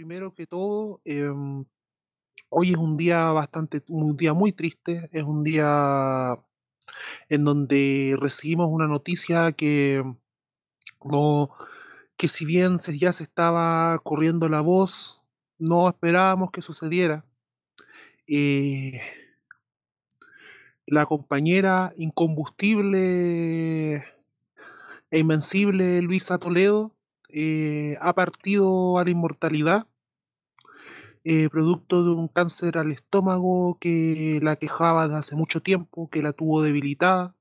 primero que todo, em, hoy es un día bastante, un día muy triste, es un día en donde recibimos una noticia que no, que si bien se- ya se estaba corriendo la voz, no esperábamos que sucediera. Eh, la compañera incombustible e invencible Luisa Toledo eh, ha partido a la inmortalidad eh, producto de un cáncer al estómago que la quejaba desde hace mucho tiempo, que la tuvo debilitada,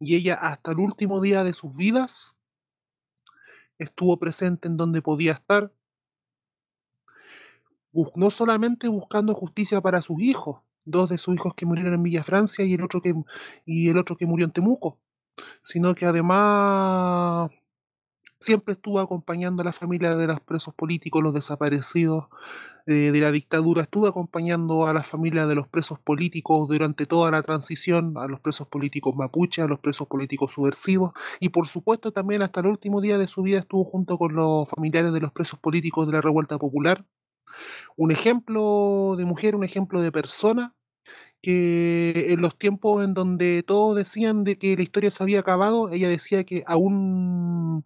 y ella hasta el último día de sus vidas estuvo presente en donde podía estar, no solamente buscando justicia para sus hijos, dos de sus hijos que murieron en Villa Francia y el otro que, y el otro que murió en Temuco, sino que además siempre estuvo acompañando a la familia de los presos políticos, los desaparecidos eh, de la dictadura, estuvo acompañando a la familia de los presos políticos durante toda la transición, a los presos políticos mapuche, a los presos políticos subversivos, y por supuesto también hasta el último día de su vida estuvo junto con los familiares de los presos políticos de la revuelta popular. Un ejemplo de mujer, un ejemplo de persona que en los tiempos en donde todos decían de que la historia se había acabado, ella decía que aún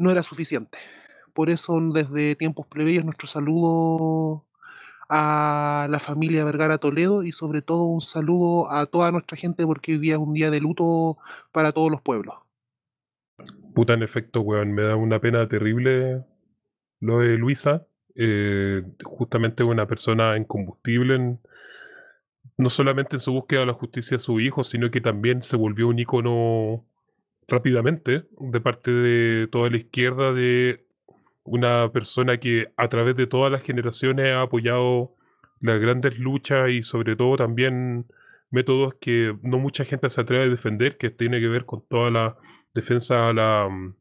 no era suficiente. Por eso, desde tiempos plebeyos, nuestro saludo a la familia Vergara Toledo y sobre todo un saludo a toda nuestra gente porque hoy día es un día de luto para todos los pueblos. Puta, en efecto, weón, me da una pena terrible lo de Luisa. Eh, justamente una persona incombustible, en- no solamente en su búsqueda de la justicia de su hijo, sino que también se volvió un ícono rápidamente de parte de toda la izquierda de una persona que a través de todas las generaciones ha apoyado las grandes luchas y sobre todo también métodos que no mucha gente se atreve a defender, que tiene que ver con toda la defensa a la, mm,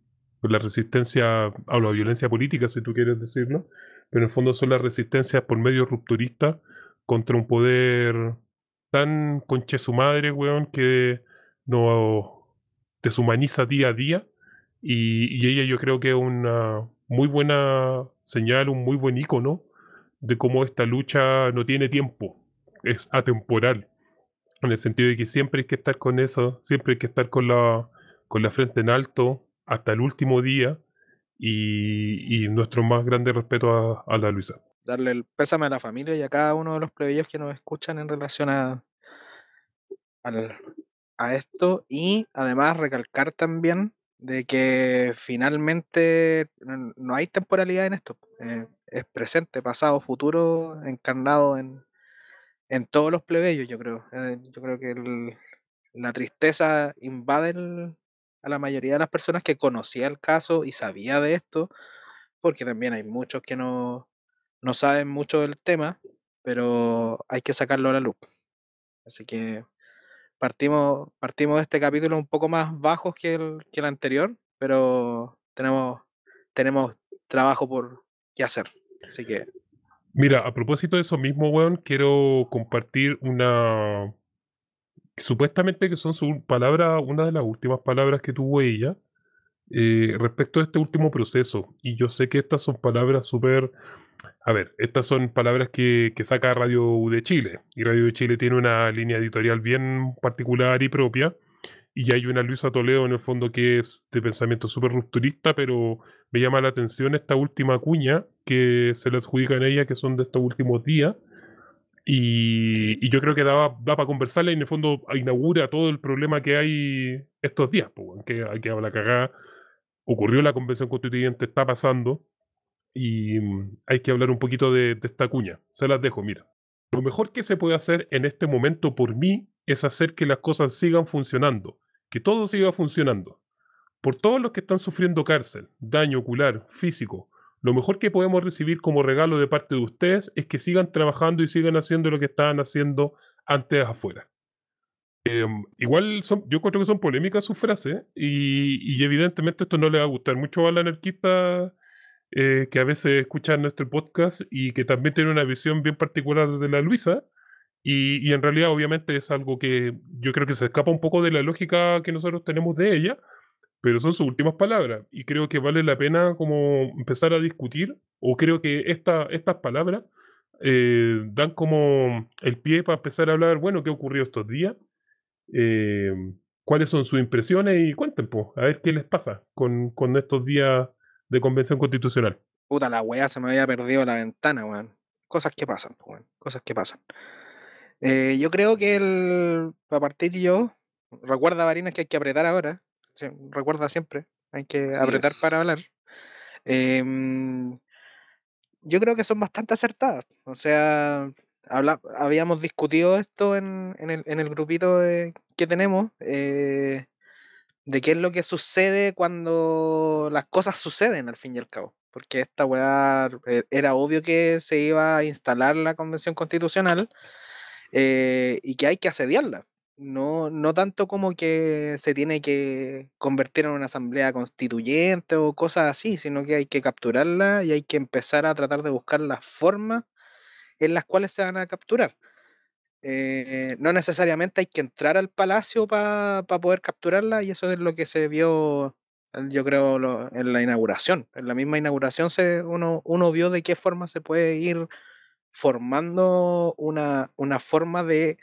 la resistencia a la violencia política, si tú quieres decirlo, pero en el fondo son las resistencias por medios rupturistas contra un poder tan conche su madre, weón, que nos deshumaniza día a día. Y, ella yo creo que es una muy buena señal, un muy buen icono de cómo esta lucha no tiene tiempo, es atemporal. En el sentido de que siempre hay que estar con eso, siempre hay que estar con la, con la frente en alto hasta el último día y, y nuestro más grande respeto a, a la Luisa. darle el pésame a la familia y a cada uno de los plebeyos que nos escuchan en relación a, al- a esto y además recalcar también de que finalmente no, hay temporalidad en esto. eh, es presente, pasado, futuro, encarnado en, en todos los plebeyos, yo creo. Eh, yo creo que la tristeza invade a la mayoría de las personas que conocía el caso y sabía de esto, porque también hay muchos que no, no saben mucho del tema, pero hay que sacarlo a la luz. Así que partimos, partimos de este capítulo un poco más bajos que el, que el anterior, pero tenemos, tenemos trabajo por qué hacer. Así que Mira, a propósito de eso mismo, weón, quiero compartir una... Supuestamente que son sus palabras, una de las últimas palabras que tuvo ella eh, respecto a este último proceso. Y yo sé que estas son palabras súper... A ver, estas son palabras que, saca Radio U de Chile. Y Radio de Chile tiene una línea editorial bien particular y propia. Y hay una Luisa Toledo en el fondo que es de pensamiento súper rupturista, pero me llama la atención esta última cuña que se le adjudica en ella, que son de estos últimos días. Y, yo creo que daba, da para conversarla y en el fondo inaugura todo el problema que hay estos días, po, que que la cagada. Ocurrió la convención constituyente, está pasando, y mm, hay que hablar un poquito de, esta cuña. Se las dejo, mira. Lo mejor que se puede hacer en este momento por mí es hacer que las cosas sigan funcionando, que todo siga funcionando. Por todos los que están sufriendo cárcel, daño ocular, físico, lo mejor que podemos recibir como regalo de parte de ustedes es que sigan trabajando y sigan haciendo lo que estaban haciendo antes afuera. Em, igual son, yo encuentro que son polémicas sus frases y, y evidentemente esto no le va a gustar mucho a la anarquista eh, que a veces escuchan nuestro podcast y que también tiene una visión bien particular de la Luisa. Y, en realidad obviamente es algo que yo creo que se escapa un poco de la lógica que nosotros tenemos de ella, pero son sus últimas palabras y creo que vale la pena como empezar a discutir o creo que esta, estas palabras eh, dan como el pie para empezar a hablar, bueno, qué ocurrió estos días, eh, cuáles son sus impresiones y cuenten, pues, a ver qué les pasa con, con estos días de convención constitucional. Puta, la weá se me había perdido la ventana, weón. Cosas que pasan, weón. Cosas que pasan. Eh, yo creo que el, a partir yo, recuerda, Varinas, que hay que apretar ahora. recuerda siempre, hay que apretar para hablar. Em, yo creo que son bastante acertadas. O sea, habla, habíamos discutido esto en, en, el, en el, grupito que tenemos, eh, de qué es lo que sucede cuando las cosas suceden al fin y al cabo. Porque esta weá eh, era obvio que se iba a instalar la convención constitucional eh, y que hay que asediarla. No, no tanto como que se tiene que convertir en una asamblea constituyente o cosas así, sino que hay que capturarla y hay que empezar a tratar de buscar las formas en las cuales se van a capturar. Eh, no necesariamente hay que entrar al palacio para poder capturarla y eso es lo que se vio, yo creo, en la inauguración. En la misma inauguración se, uno, uno vio de qué forma se puede ir formando una, una forma de,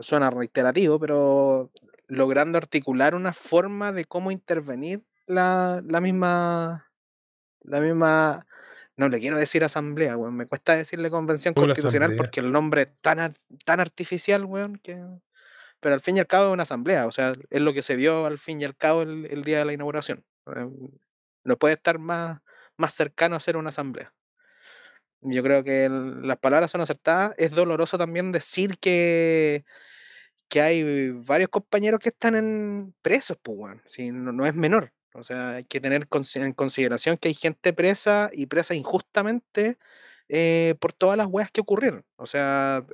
suena, reiterativo, pero logrando articular una forma de cómo intervenir la, la misma, la misma, no le quiero decir asamblea, weón, me cuesta decirle convención constitucional porque el nombre es tan, tan artificial, weón, que... Pero al fin y al cabo es una asamblea, o sea, es lo que se dio al fin y al cabo el, el día de la inauguración. Eh, no puede estar más, más cercano a ser una asamblea. Yo creo que las palabras son acertadas. Es doloroso también decir que, que hay varios compañeros que están en presos, pues, no, es menor. O sea, hay que tener en consideración que hay gente presa y presa injustamente eh, por todas las weas que ocurrieron. O sea,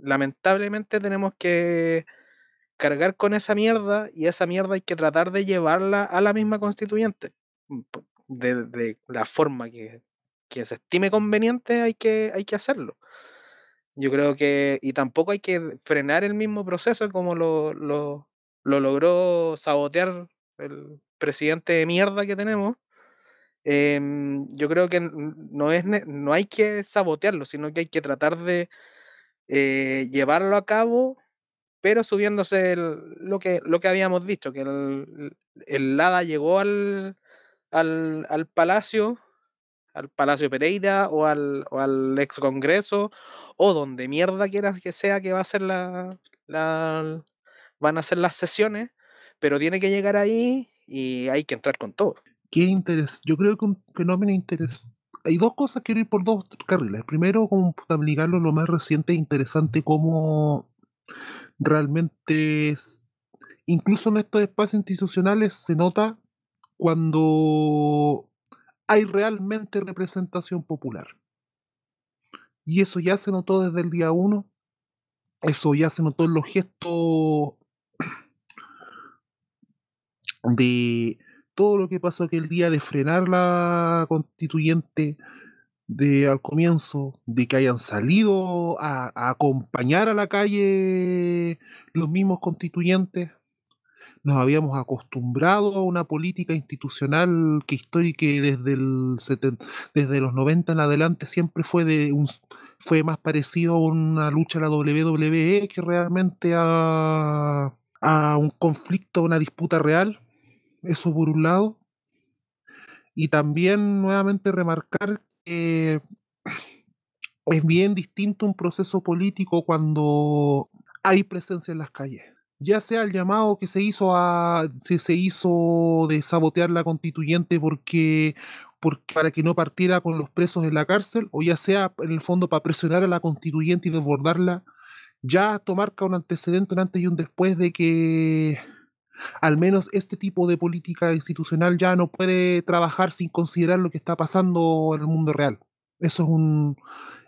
lamentablemente tenemos que cargar con esa mierda y esa mierda hay que tratar de llevarla a la misma constituyente. Mm, de la forma que, que se estime conveniente hay que, hay que hacerlo. Yo creo que, y tampoco hay que frenar el mismo proceso como lo, lo, lo logró sabotear el presidente de mierda que tenemos. Em, yo creo que no, es, no hay que sabotearlo, sino que hay que tratar de eh, llevarlo a cabo, pero subiéndose lo, que, lo que habíamos dicho, que el, el Lada llegó al, al, al palacio al Palacio Pereira o al, o al ex Congreso o donde mierda quieras que sea que va a ser la, la van a ser las sesiones, pero tiene que llegar ahí y hay que entrar con todo. Qué interés. Yo creo que un fenómeno interés. Hay dos cosas, quiero ir por dos carriles. Primero, como ligarlo lo más reciente e interesante, como realmente incluso en estos espacios institucionales se nota cuando hay realmente representación popular. Y eso ya se notó desde el día uno. Eso ya se notó en los gestos de todo lo que pasó aquel día de frenar la constituyente de al comienzo, de que hayan salido a, acompañar a la calle los mismos constituyentes, nos habíamos acostumbrado a una política institucional que histórica desde el desde los 90 en adelante siempre fue de un, fue más parecido a una lucha a la WWE que realmente a, a un conflicto, a una disputa real. Eso por un lado. Y también nuevamente remarcar que es bien distinto un proceso político cuando hay presencia en las calles ya sea el llamado que se hizo a se, se hizo de sabotear la constituyente porque, para que no partiera con los presos en la cárcel o ya sea en el fondo para presionar a la constituyente y desbordarla ya esto marca un antecedente un antes y un después de que al menos este tipo de política institucional ya no puede trabajar sin considerar lo que está pasando en el mundo real eso es un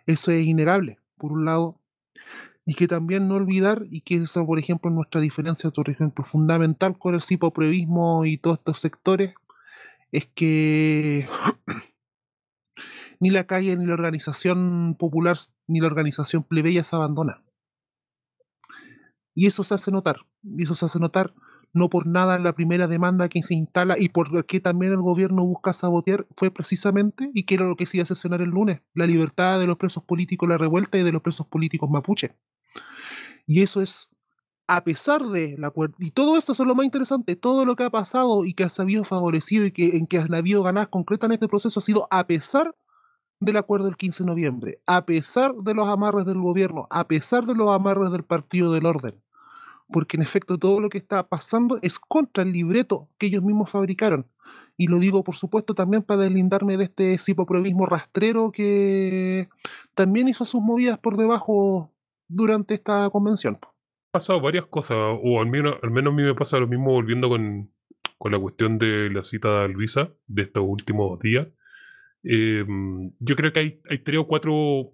eso es innegable por un lado y que también no olvidar, y que eso, por ejemplo, nuestra diferencia, por ejemplo, fundamental con el cipoprevismo y todos estos sectores, es que ni la calle, ni la organización popular, ni la organización plebeya se abandona. Y eso se hace notar, y eso se hace notar. No por nada la primera demanda que se instala y por qué también el gobierno busca sabotear fue precisamente, y que era lo que se iba a sesionar el lunes, la libertad de los presos políticos, la revuelta y de los presos políticos mapuche. Y eso es a pesar de la y todo esto es lo más interesante, todo lo que ha pasado y que ha sabido favorecido y que en que han habido ganadas concretas en este proceso ha sido a pesar del acuerdo del 15 de noviembre, a pesar de los amarres del gobierno, a pesar de los amarres del Partido del Orden. Porque en efecto todo lo que está pasando es contra el libreto que ellos mismos fabricaron. Y lo digo, por supuesto, también para deslindarme de este cipoprovismo rastrero que también hizo sus movidas por debajo durante esta convención pasado varias cosas, o al menos, a mí me pasa lo mismo volviendo con, con la cuestión de la cita de Luisa de estos últimos días. Em, yo creo que hay tres o cuatro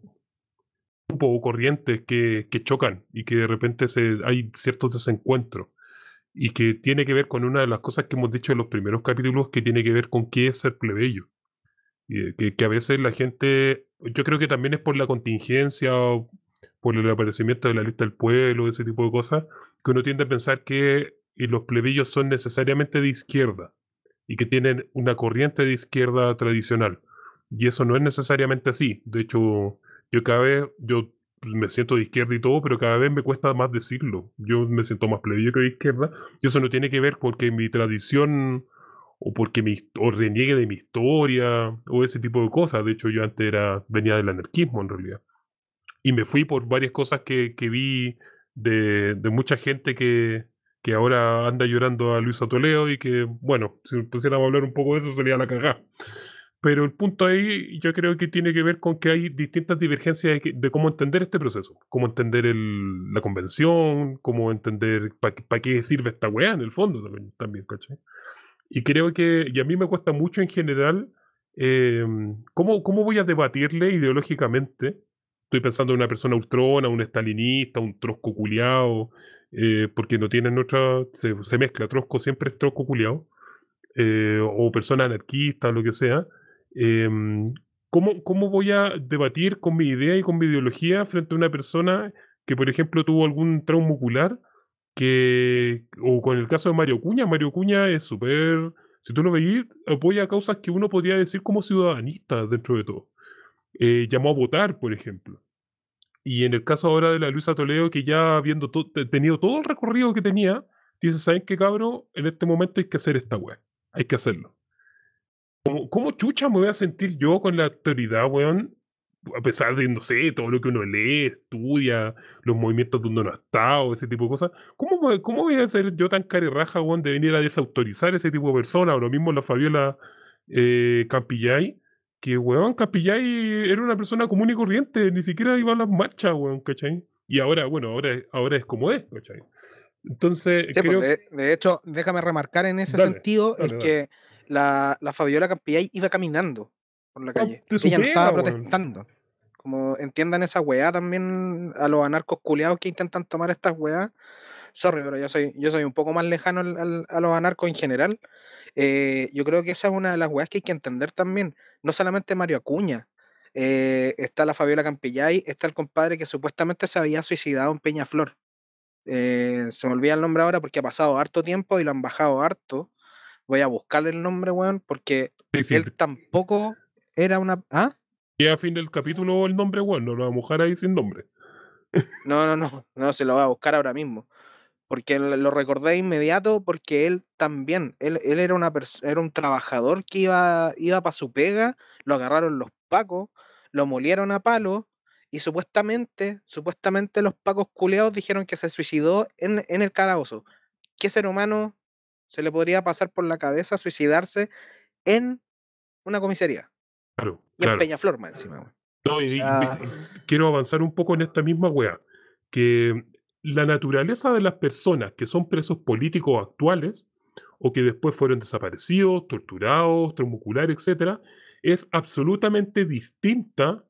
grupos o corrientes que, que, chocan y que de repente se, hay ciertos desencuentros y que tiene que ver con una de las cosas que hemos dicho en los primeros capítulos que tiene que ver con qué es ser plebeyo. Y que, que a veces la gente, yo creo que también es por la contingencia por el aparecimiento de la lista del pueblo, ese tipo de cosas, que uno tiende a pensar que los plebeyos son necesariamente de izquierda y que tienen una corriente de izquierda tradicional. Y eso no es necesariamente así. De hecho, yo cada vez, yo me siento de izquierda y todo, pero cada vez me cuesta más decirlo. Yo me siento más plebeyo que de izquierda. Y eso no tiene que ver porque mi tradición o porque me, o reniegue de mi historia o ese tipo de cosas. De hecho, yo antes era, venía del anarquismo en realidad y me fui por varias cosas que, vi de, mucha gente que, que, ahora anda llorando a Luis Toledo y que, bueno, si pusiéramos a hablar un poco de eso sería la cagada. Pero el punto ahí yo creo que tiene que ver con que hay distintas divergencias de, cómo entender este proceso, cómo entender el, la convención, cómo entender para qué sirve esta weá en el fondo también, también Y creo que, y a mí me cuesta mucho en general, eh, ¿cómo, ¿cómo voy a debatirle ideológicamente Estoy pensando en una persona ultrona, un estalinista, un trosco culiao, eh, porque no tienen otra. Se, mezcla, trosco siempre es trosco culiao, eh, o persona anarquista, lo que sea. Em, ¿cómo, ¿Cómo voy a debatir con mi idea y con mi ideología frente a una persona que, por ejemplo, tuvo algún trauma ocular? Que, o con el caso de Mario Cuña, Mario Cuña es súper. Si tú lo veis, apoya causas que uno podría decir como ciudadanista dentro de todo. Eh, llamó a votar, por ejemplo. Y en el caso ahora de la Luisa Toledo, que ya habiendo tenido todo el recorrido que tenía, dice, ¿saben qué, cabrón? En este momento hay que hacer esta weá. Hay que hacerlo. ¿Cómo, ¿Cómo, chucha me voy a sentir yo con la autoridad, weón? A pesar de, no sé, todo lo que uno lee, estudia, los movimientos donde uno ha estado, ese tipo de cosas. ¿Cómo, cómo voy a ser yo tan carerraja, weón, de venir a desautorizar ese tipo de personas? O lo mismo la Fabiola eh, Campillay que, weón, Capillay era una persona común y corriente, ni siquiera iba a las marchas, weón, ¿cachai? Y ahora, bueno, ahora, ahora es como es, ¿cachai? Entonces, pues, creo... de, hecho, déjame remarcar en ese sentido, es que la, la, Fabiola Campillay iba caminando por la ah, calle. Ella no estaba protestando. Como entiendan esa weá también a los anarcos culeados que intentan tomar estas weá. Sorry, pero yo soy, yo soy un poco más lejano a los anarcos en general. Eh, yo creo que esa es una de las weas que hay que entender también. No solamente Mario Acuña, eh, está la Fabiola Campillay, está el compadre que supuestamente se había suicidado en Peñaflor. Eh, se me olvida el nombre ahora porque ha pasado harto tiempo y lo han bajado harto. Voy a buscarle el nombre, weón, porque él tampoco era una. ¿Ah? Y a fin del capítulo el nombre, weón, no lo vamos a mojar ahí sin nombre. No, no, no, no, se lo voy a buscar ahora mismo porque lo recordé de inmediato porque él también, él, él era, una era un trabajador que iba, iba para su pega, lo agarraron los pacos, lo molieron a palo y supuestamente, supuestamente los pacos culeados dijeron que se suicidó en, en el calabozo. ¿Qué ser humano se le podría pasar por la cabeza suicidarse en una comisaría? Claro. Y en Peñaflor más encima. No, y, quiero avanzar un poco en esta misma wea. Que la naturaleza de las personas que son presos políticos actuales o que después fueron desaparecidos, torturados, traumocular, etc., es absolutamente distinta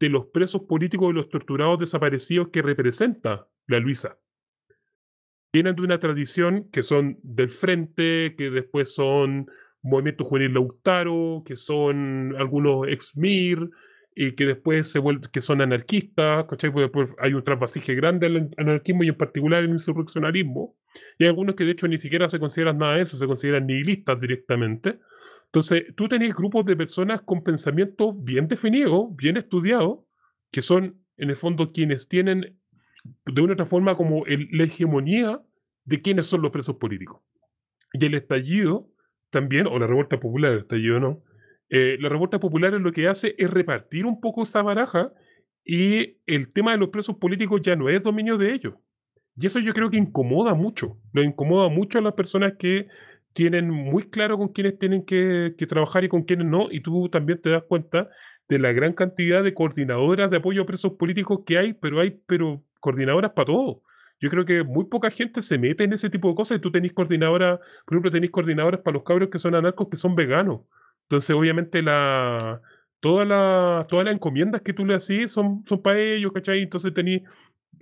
de los presos políticos y los torturados desaparecidos que representa la Luisa. Vienen de una tradición que son del Frente, que después son Movimiento Juvenil Lautaro, que son algunos ex-MIR, y que después se que son anarquistas, ¿cachai? Porque después hay un trasvasije grande al anarquismo y en particular el insurreccionalismo. Y hay algunos que de hecho ni siquiera se consideran nada de eso, se consideran nihilistas directamente. Entonces, tú tenés grupos de personas con pensamiento bien definido, bien estudiado, que son en el fondo quienes tienen de una otra forma como la hegemonía de quiénes son los presos políticos. Y el estallido también, o la revuelta popular, el estallido no, eh, la revuelta popular lo que hace es repartir un poco esa baraja y el tema de los presos políticos ya no es dominio de ellos. Y eso yo creo que incomoda mucho. Lo incomoda mucho a las personas que tienen muy claro con quiénes tienen que, que, trabajar y con quiénes no. Y tú también te das cuenta de la gran cantidad de coordinadoras de apoyo a presos políticos que hay, pero hay pero coordinadoras para todo. Yo creo que muy poca gente se mete en ese tipo de cosas y tú tenés coordinadoras, por ejemplo, tenés coordinadoras para los cabros que son anarcos que son veganos. Entonces, obviamente, la, todas las todas las encomiendas que tú le haces son, son para ellos, ¿cachai? Entonces tenés,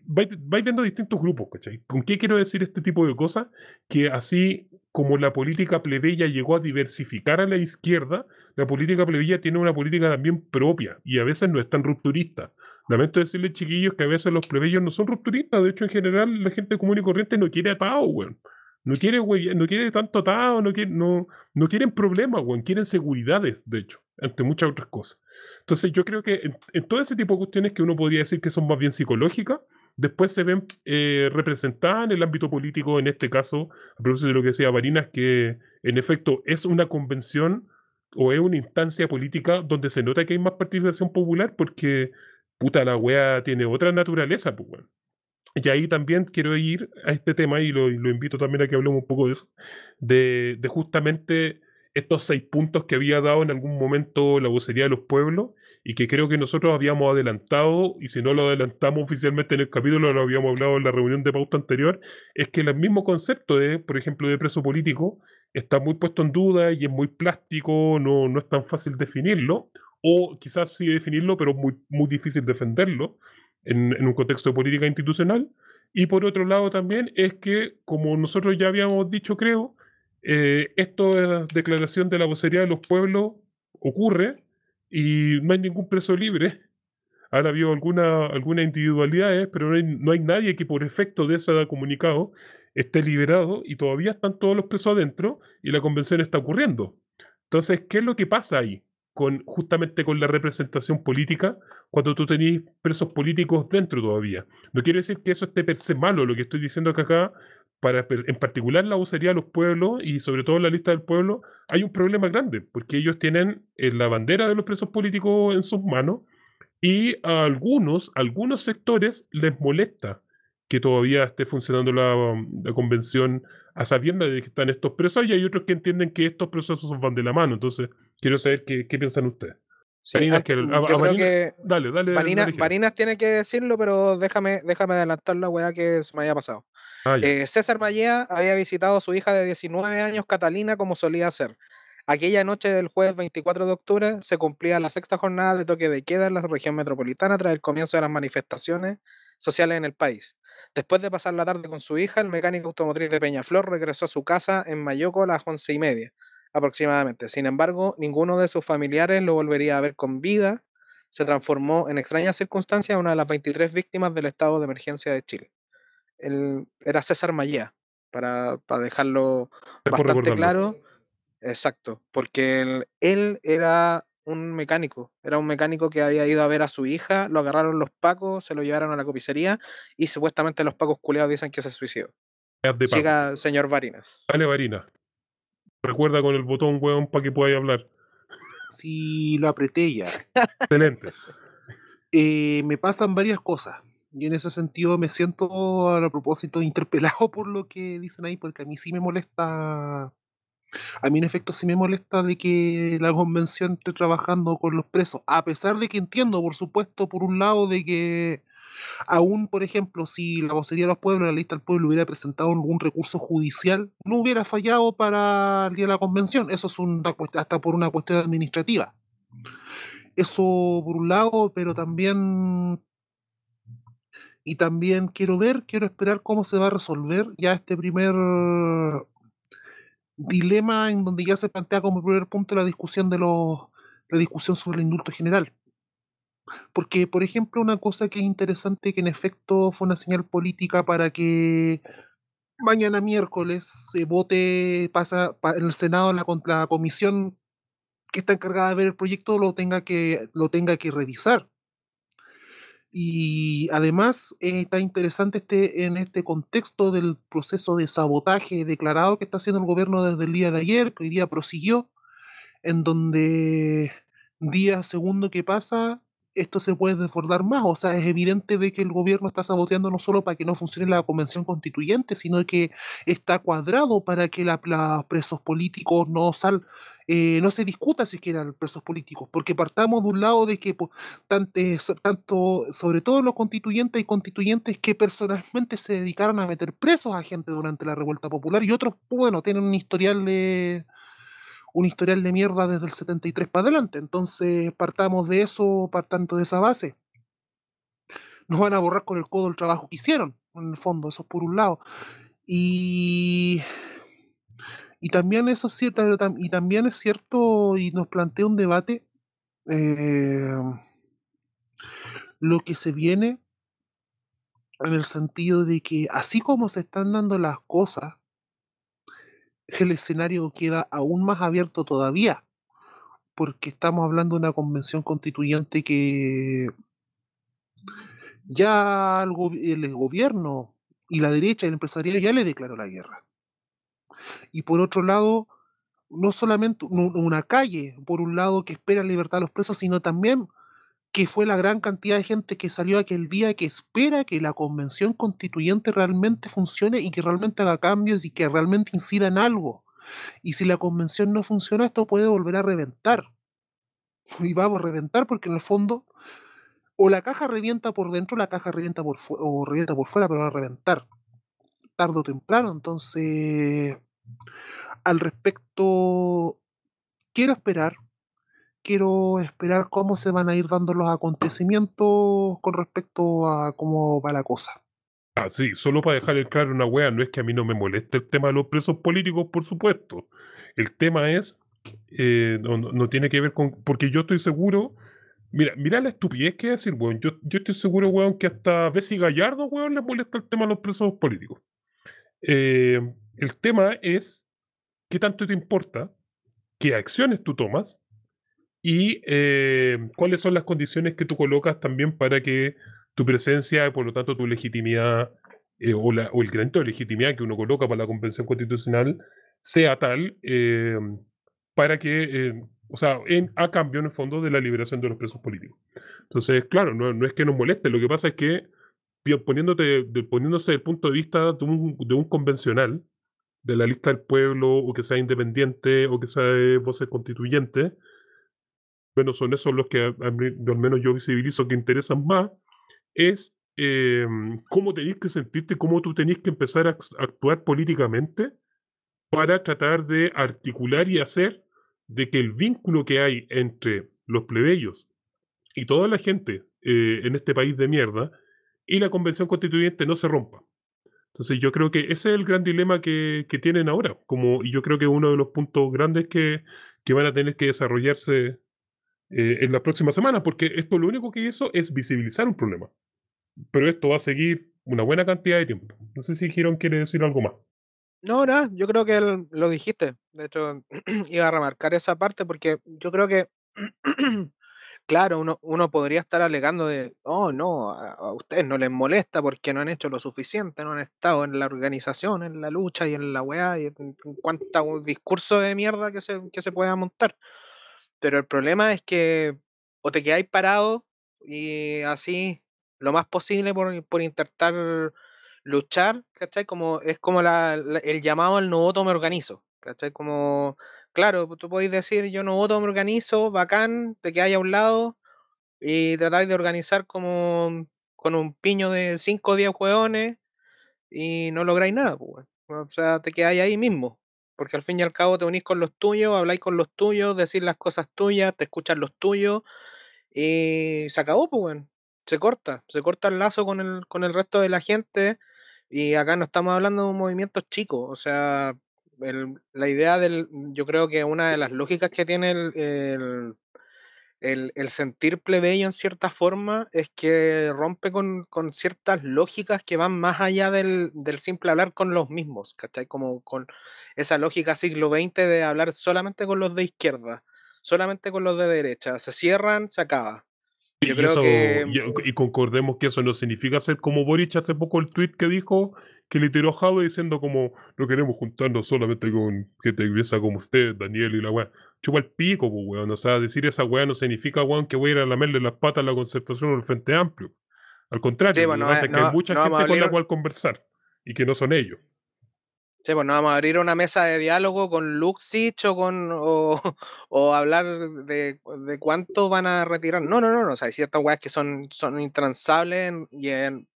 vais, vais, viendo distintos grupos, ¿cachai? ¿Con qué quiero decir este tipo de cosas? Que así como la política plebeya llegó a diversificar a la izquierda, la política plebeya tiene una política también propia y a veces no es tan rupturista. Lamento decirles, chiquillos, que a veces los plebeyos no son rupturistas. De hecho, en general, la gente común y corriente no quiere atado, weón. No quiere, güey, no quiere tanto atado, no, quiere, no, no quieren problemas, güey, quieren seguridades, de hecho, entre muchas otras cosas. Entonces yo creo que en, todo ese tipo de cuestiones que uno podría decir que son más bien psicológicas, después se ven eh, representadas en el ámbito político, en este caso, a propósito de lo que decía Varinas, que en efecto es una convención o es una instancia política donde se nota que hay más participación popular porque, puta, la wea tiene otra naturaleza, pues, bueno. Y ahí también quiero ir a este tema y lo, invito también a que hablemos un poco de eso, de, justamente estos seis puntos que había dado en algún momento la vocería de los pueblos y que creo que nosotros habíamos adelantado, y si no lo adelantamos oficialmente en el capítulo, lo habíamos hablado en la reunión de pauta anterior, es que el mismo concepto de, por ejemplo, de preso político está muy puesto en duda y es muy plástico, no, no es tan fácil definirlo, o quizás sí definirlo, pero muy, muy difícil defenderlo en, un contexto de política institucional. Y por otro lado también es que, como nosotros ya habíamos dicho, creo, eh, esto de declaración de la vocería de los pueblos ocurre y no hay ningún preso libre. Ahora habido alguna, algunas individualidades, pero no hay nadie que por efecto de ese comunicado esté liberado y todavía están todos los presos adentro y la convención está ocurriendo. Entonces, ¿qué es lo que pasa ahí? Con, justamente con la representación política cuando tú tenés presos políticos dentro todavía. No quiero decir que eso esté per se malo, lo que estoy diciendo que acá, para, en particular la vocería de los pueblos y sobre todo la lista del pueblo, hay un problema grande, porque ellos tienen eh, la bandera de los presos políticos en sus manos y a algunos, algunos sectores les molesta que todavía esté funcionando la, la convención a sabiendas de que están estos presos y hay otros que entienden que estos procesos van de la mano. Entonces, quiero saber qué, qué piensan ustedes. Sí, que, que dale, dale. Marinas tiene que decirlo, pero déjame, déjame adelantar la weá que se me haya pasado. Ah, eh, César Mallea había visitado a su hija de 19 años, Catalina, como solía hacer. Aquella noche del jueves 24 de octubre se cumplía la sexta jornada de toque de queda en la región metropolitana tras el comienzo de las manifestaciones sociales en el país. Después de pasar la tarde con su hija, el mecánico automotriz de Peñaflor regresó a su casa en Mayoco a las once y media aproximadamente. Sin embargo, ninguno de sus familiares lo volvería a ver con vida. Se transformó en extrañas circunstancias una de las 23 víctimas del estado de emergencia de Chile. Él era César Mayea, para, para dejarlo bastante claro. Exacto, porque él, él, era un mecánico, era un mecánico que había ido a ver a su hija, lo agarraron los pacos, se lo llevaron a la copicería y supuestamente los pacos culeados dicen que se suicidó. Siga, señor Varinas. Dale, Varinas. Recuerda con el botón, weón, para que podáis hablar. Sí, lo apreté ya. Excelente. Eh, me pasan varias cosas. Y en ese sentido me siento a propósito interpelado por lo que dicen ahí, porque a mí sí me molesta. A mí en efecto sí me molesta de que la convención esté trabajando con los presos. A pesar de que entiendo, por supuesto, por un lado, de que Aún, por ejemplo, si la vocería de los pueblos, la lista del pueblo, hubiera presentado algún recurso judicial, no hubiera fallado para el día de la convención. Eso es una, hasta por una cuestión administrativa. Eso por un lado, pero también. Y también quiero ver, quiero esperar cómo se va a resolver ya este primer dilema en donde ya se plantea como primer punto la discusión de los la discusión sobre el indulto general Porque, por ejemplo, una cosa que es interesante, que en efecto fue una señal política para que mañana miércoles se vote, pasa en el Senado la, la comisión que está encargada de ver el proyecto lo tenga que, lo tenga que revisar. Y además eh, está interesante este, en este contexto del proceso de sabotaje declarado que está haciendo el gobierno desde el día de ayer, que hoy día prosiguió, en donde día segundo que pasa, esto se puede desbordar más. O sea, es evidente de que el gobierno está saboteando no solo para que no funcione la convención constituyente, sino que está cuadrado para que los presos políticos no salgan eh, no se discuta siquiera los presos políticos, porque partamos de un lado de que eh, tanto, sobre todo los constituyentes y constituyentes que personalmente se dedicaron a meter presos a gente durante la revuelta popular y otros, bueno, tienen un historial de un historial de mierda desde el 73 para adelante. Entonces, partamos de eso, partando de esa base. Nos van a borrar con el codo el trabajo que hicieron, en el fondo, eso por un lado. Y y también eso es cierto, y también es cierto, y nos plantea un debate, eh, lo que se viene en el sentido de que así como se están dando las cosas, el escenario queda aún más abierto todavía, porque estamos hablando de una convención constituyente que ya el, el gobierno y la derecha y el empresariado ya le declaró la guerra. Y por otro lado, no solamente una calle, por un lado, que espera libertad a los presos, sino también que fue la gran cantidad de gente que salió aquel día que espera que la convención constituyente realmente funcione y que realmente haga cambios y que realmente incida en algo. Y si la convención no funciona, esto puede volver a reventar. Y vamos a reventar porque en el fondo, o la caja revienta por dentro, la caja revienta por, o revienta por fuera, pero va a reventar. Tardo o temprano. Entonces, al respecto, quiero esperar, quiero esperar cómo se van a ir dando los acontecimientos con respecto a cómo va la cosa. Ah, sí, solo para dejar el claro una wea, no es que a mí no me moleste el tema de los presos políticos, por supuesto. El tema es, eh, no, tiene que ver con, porque yo estoy seguro, mira, mira la estupidez que es decir, weón, yo, yo estoy seguro, weón, que hasta Bessie Gallardo, weón, le molesta el tema de los presos políticos. Eh, el tema es qué tanto te importa, qué acciones tú tomas y eh, cuáles son las condiciones que tú colocas también para que tu presencia, por lo tanto tu legitimidad eh, o, el grado de legitimidad que uno coloca para la Convención Constitucional sea tal eh, para que, o sea, en, a cambio en el fondo de la liberación de los presos políticos. Entonces, claro, no, es que nos moleste, lo que pasa es que poniéndote, poniéndose desde el punto de vista de un convencional, de la lista del pueblo, o que sea independiente, o que sea de voces constituyentes, bueno, son esos los que al menos yo visibilizo que interesan más, es em, cómo tenéis que sentirte, cómo tú tenés que empezar a actuar políticamente para tratar de articular y hacer de que el vínculo que hay entre los plebeyos y toda la gente eh, en este país de mierda y la convención constituyente no se rompa. Entonces yo creo que ese es el gran dilema que, tienen ahora, como, y yo creo que uno de los puntos grandes que, van a tener que desarrollarse eh, en las próximas semanas, porque esto lo único que hizo es visibilizar un problema. Pero esto va a seguir una buena cantidad de tiempo. No sé si Girón quiere decir algo más. No, no, yo creo que lo dijiste. De hecho, iba a remarcar esa parte porque yo creo que Claro, uno, uno podría estar alegando de, oh, no, a, ustedes no les molesta porque no han hecho lo suficiente, no han estado en la organización, en la lucha y en la weá, y en, cuanto discurso de mierda que se, que se pueda montar. Pero el problema es que o te quedáis parado y así lo más posible por, por intentar luchar, ¿cachai? Como, es como la, el llamado al no voto me organizo, ¿cachai? Como Claro, pues, tú podéis decir, yo no voto, me organizo, bacán, te quedáis a un lado y tratáis de organizar como con un piño de 5 o 10 hueones y no lográis nada, pues, O sea, te quedáis ahí mismo. Porque al fin y al cabo te unís con los tuyos, habláis con los tuyos, decís las cosas tuyas, te escuchan los tuyos y se acabó, pues, bueno. Se corta, se corta el lazo con el, con el resto de la gente y acá no estamos hablando de un movimiento chico, o sea, la idea del, yo creo que una de las lógicas que tiene el, el, el sentir plebeyo en cierta forma es que rompe con, con ciertas lógicas que van más allá del, del simple hablar con los mismos, ¿cachai? Como con esa lógica siglo XX de hablar solamente con los de izquierda, solamente con los de derecha. Se cierran, se acaba. Y, Yo y creo eso, que y, y concordemos que eso no significa ser como Boric hace poco el tweet que dijo que le tiró Jado diciendo como no queremos juntarnos solamente con gente que piensa como usted, Daniel y la weá. Chupa el pico, pues weón. O sea, decir esa weá no significa, weón, que voy a ir a lamerle las patas a la concertación o al Frente Amplio. Al contrario, Sí, lo bueno, que pasa es que no- hay mucha gente con la cual conversar y que no son ellos. Sí, pues no vamos a abrir una mesa de diálogo con Luxich o con o, o hablar de, de cuánto van a retirar. No, no, no, no. O sea, hay ciertas weas que son, son intransables y en-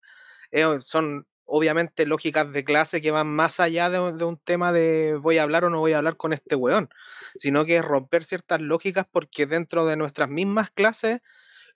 eh, son obviamente lógicas de clase que van más allá de, un- tema de voy a hablar o no voy a hablar con este weón, sino que es romper ciertas lógicas porque dentro de nuestras mismas clases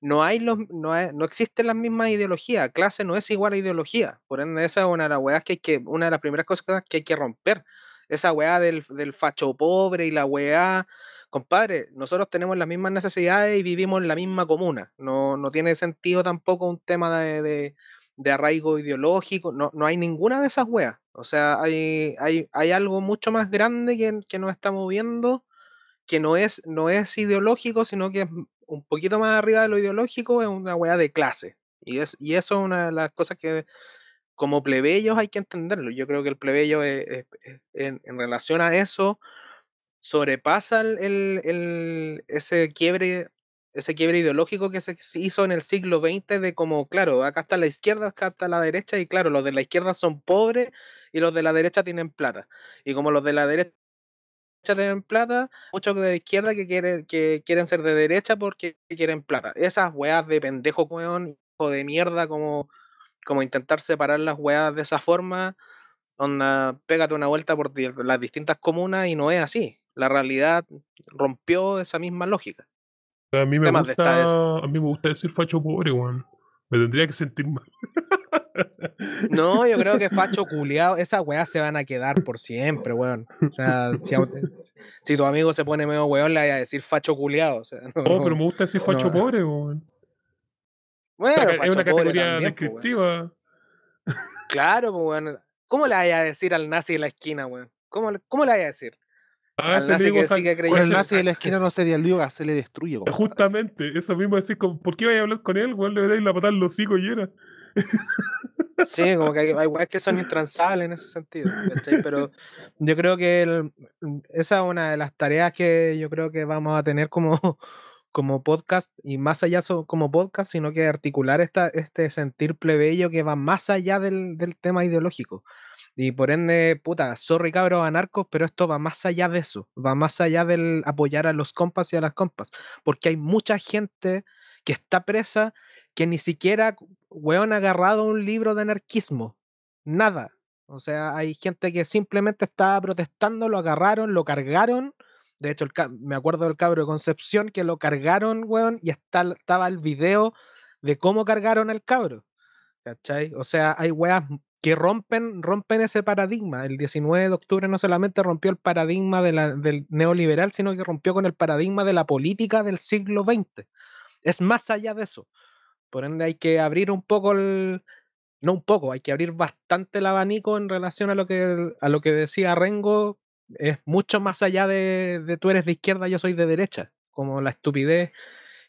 no hay los, no, hay- no existen las mismas ideologías. Clase no es igual a ideología. Por ende, esa es una de las weas que hay que, una de las primeras cosas que hay que romper. Esa weá del, del facho pobre y la weá. Compadre, nosotros tenemos las mismas necesidades y vivimos en la misma comuna. No, no tiene sentido tampoco un tema de- de arraigo ideológico. No, no hay ninguna de esas weas. O sea, hay, hay, hay algo mucho más grande que, que nos estamos viendo que no es, no es ideológico, sino que es un poquito más arriba de lo ideológico, es una weá de clase. Y, es, y eso es una de las cosas que como plebeyos hay que entenderlo. Yo creo que el plebeyo es- en, en relación a eso sobrepasa el- el- ese quiebre ese quiebre ideológico que se hizo en el siglo XX de como, claro, acá está la izquierda, acá está la derecha, y claro, los de la izquierda son pobres y los de la derecha tienen plata. Y como los de la derecha tienen plata, muchos de la izquierda que quieren, que quieren ser de derecha porque quieren plata. Esas weas de pendejo, weón, hijo de mierda, como, como intentar separar las weas de esa forma, onda, pégate una vuelta por las distintas comunas y no es así. La realidad rompió esa misma lógica. O sea, a mí me gusta, a mí me gusta decir facho pobre, weón. Me tendría que sentir mal. No, yo creo que facho culiao, esas weas se van a quedar por siempre, weón. O sea, si, tu amigo se pone medio weón, le vas a decir facho culiao. O sea, no, no. pero me gusta decir facho no. pobre, weón. Bueno, es facho una pobre categoría también, weón. descriptiva. Claro, pues, weón. ¿Cómo le vaya a decir al nazi de la esquina, weón? ¿Cómo, ¿Cómo le vaya a decir? Ah, Al nazi que sigue Con el creyendo- nazi de la esquina no se dialoga, se le destruye. compadre. Justamente, eso mismo decir, como, ¿por qué vaya a hablar con él, weón? Le dais la patada los hocico y era. Sí, como que hay, hay weas que son intransables en ese sentido. ¿cachai? Pero yo creo que el- esa es una de las tareas que yo creo que vamos a tener como, como podcast, y más allá so- como podcast, sino que articular esta, este sentir plebeyo que va más allá del, del tema ideológico. Y por ende, puta, sorry cabros anarcos, pero esto va más allá de eso, va más allá del apoyar a los compas y a las compas, porque hay mucha gente que está presa que ni siquiera, weón, ha agarrado un libro de anarquismo, nada. O sea, hay gente que simplemente estaba protestando, lo agarraron, lo cargaron. De hecho, me acuerdo del cabro de Concepción que lo cargaron, weón, y está, estaba el video de cómo cargaron al cabro. ¿Cachai? O sea, hay weas que rompen, rompen ese paradigma. El 19 de octubre no solamente rompió el paradigma del neoliberal, sino que rompió con el paradigma de la política del siglo XX. Es más allá de eso. Por ende, hay que abrir un poco el. No un poco, hay que abrir bastante el abanico en relación a lo que, a lo que decía Rengo. Es mucho más allá de, de tú eres de izquierda, yo soy de derecha. Como la estupidez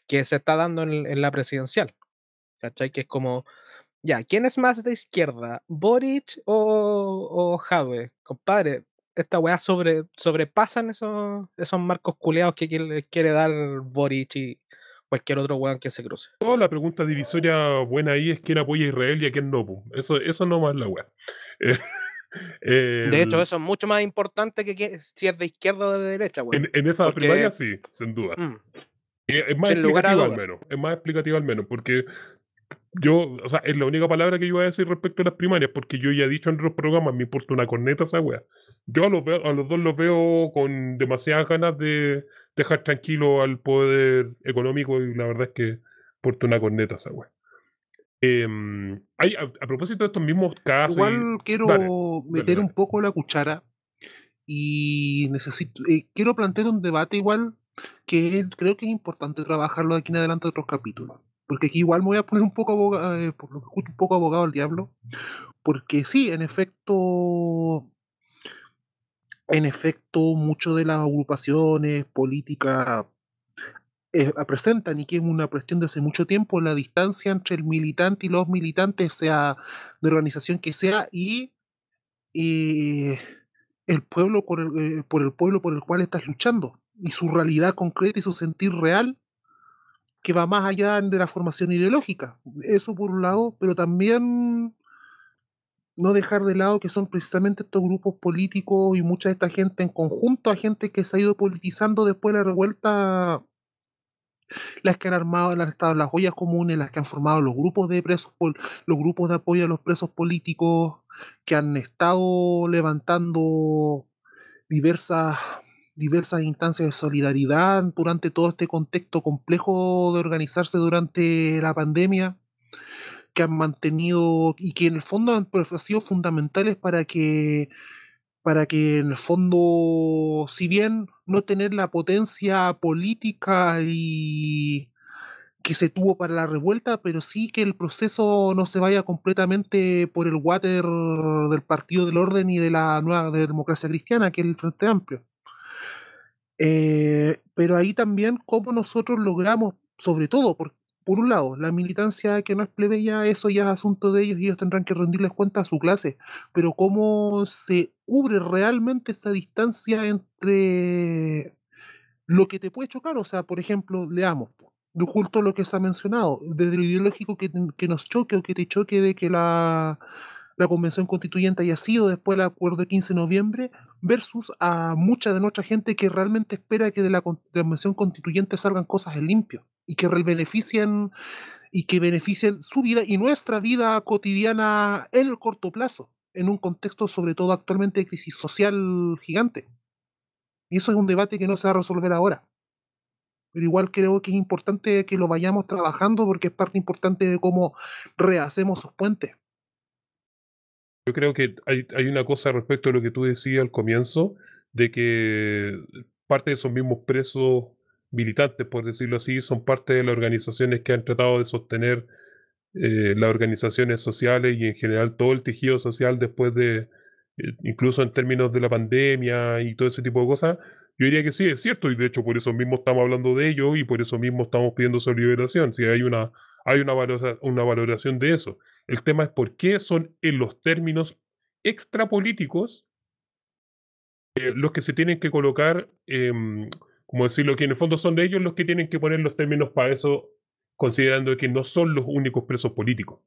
que se está dando en, en la presidencial. ¿Cachai? Que es como, ya, ¿quién es más de izquierda? ¿Boric o, o Jadwe? Compadre, esta weá sobre, sobrepasan esos, esos marcos culeados que quiere, quiere dar Boric y cualquier otro weón que se cruce. No, la pregunta divisoria buena ahí es quién apoya a Israel y a quién no. Eso, eso no más la weá. Eh, De hecho, eso es mucho más importante que, que si es de izquierda o de derecha, weón. en, en esa porque- primaria sí, sin duda. Mm, Eh, Es más Sin explicativa al menos. Es más explicativa al menos. Porque yo, o sea, es la única palabra que yo voy a decir respecto a las primarias. Porque yo ya he dicho en otros programas, me importa una corneta esa wea. Yo a los, veo, a los dos los veo con demasiadas ganas de dejar tranquilo al poder económico. Y la verdad es que importa una corneta esa wea. Em, hay, a, a propósito de estos mismos casos. y- Igual quiero dale, meter dale. un poco la cuchara y necesito eh, quiero plantear un debate igual que creo que es importante trabajarlo de aquí en adelante otros capítulos. Porque aquí igual me voy a poner un poco abogado, eh, un poco abogado al diablo. Porque sí, en efecto, en efecto, muchas de las agrupaciones políticas eh, presentan y que es una cuestión de hace mucho tiempo la distancia entre el militante y los militantes, sea de organización que sea, y, y el pueblo por el, eh, por el pueblo por el cual estás luchando y su realidad concreta y su sentir real que va más allá de la formación ideológica. Eso por un lado, pero también no dejar de lado que son precisamente estos grupos políticos y mucha de esta gente en conjunto a gente que se ha ido politizando después de la revuelta, las que han armado, las han estado las ollas comunes, las que han formado los grupos de presos, los grupos de apoyo a los presos políticos, que han estado levantando diversas diversas instancias de solidaridad durante todo este contexto complejo de organizarse durante la pandemia, que han mantenido y que en el fondo han sido fundamentales para que para que en el fondo, si bien no tener la potencia política y que se tuvo para la revuelta, pero sí que el proceso no se vaya completamente por el water del Partido del Orden y de la nueva democracia cristiana, que es el Frente Amplio. Eh, pero ahí también cómo nosotros logramos, sobre todo, por, por un lado, la militancia que no es plebeya, eso ya es asunto de ellos y ellos tendrán que rendirles cuenta a su clase, pero cómo se cubre realmente esa distancia entre lo que te puede chocar, o sea, por ejemplo, leamos, justo lo que se ha mencionado, desde lo ideológico que, que nos choque o que te choque de que la, la convención constituyente haya sido después del acuerdo de 15 de noviembre, versus a mucha de nuestra gente que realmente espera que de la convención constituyente salgan cosas en limpio y que beneficien y que beneficien su vida y nuestra vida cotidiana en el corto plazo, en un contexto sobre todo actualmente de crisis social gigante. Y eso es un debate que no se va a resolver ahora. Pero igual creo que es importante que lo vayamos trabajando porque es parte importante de cómo rehacemos esos puentes. Yo creo que hay, hay una cosa respecto a lo que tú decías al comienzo, de que parte de esos mismos presos militantes, por decirlo así, son parte de las organizaciones que han tratado de sostener eh, las organizaciones sociales y en general todo el tejido social después de, eh, incluso en términos de la pandemia y todo ese tipo de cosas. Yo diría que sí, es cierto, y de hecho por eso mismo estamos hablando de ello y por eso mismo estamos pidiendo su liberación. Si hay una, hay una, una valoración de eso. El tema es por qué son en los términos extrapolíticos eh, los que se tienen que colocar, em, como decirlo, que en el fondo son ellos los que tienen que poner los términos para eso, considerando que no son los únicos presos políticos.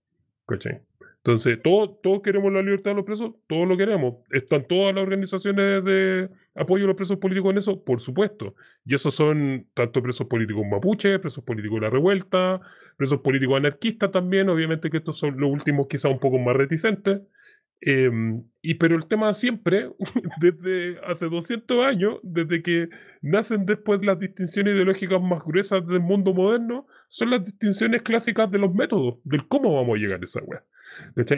¿cachai? Entonces, todos, todos queremos la libertad de los presos, todos lo queremos. ¿Están todas las organizaciones de apoyo a los presos políticos en eso? Por supuesto. Y esos son tanto presos políticos mapuche, presos políticos de la revuelta, presos políticos anarquistas también, obviamente que estos son los últimos quizá un poco más reticentes. Em, y pero el tema siempre, desde hace 200 años, desde que nacen después las distinciones ideológicas más gruesas del mundo moderno, son las distinciones clásicas de los métodos, del cómo vamos a llegar a esa wea.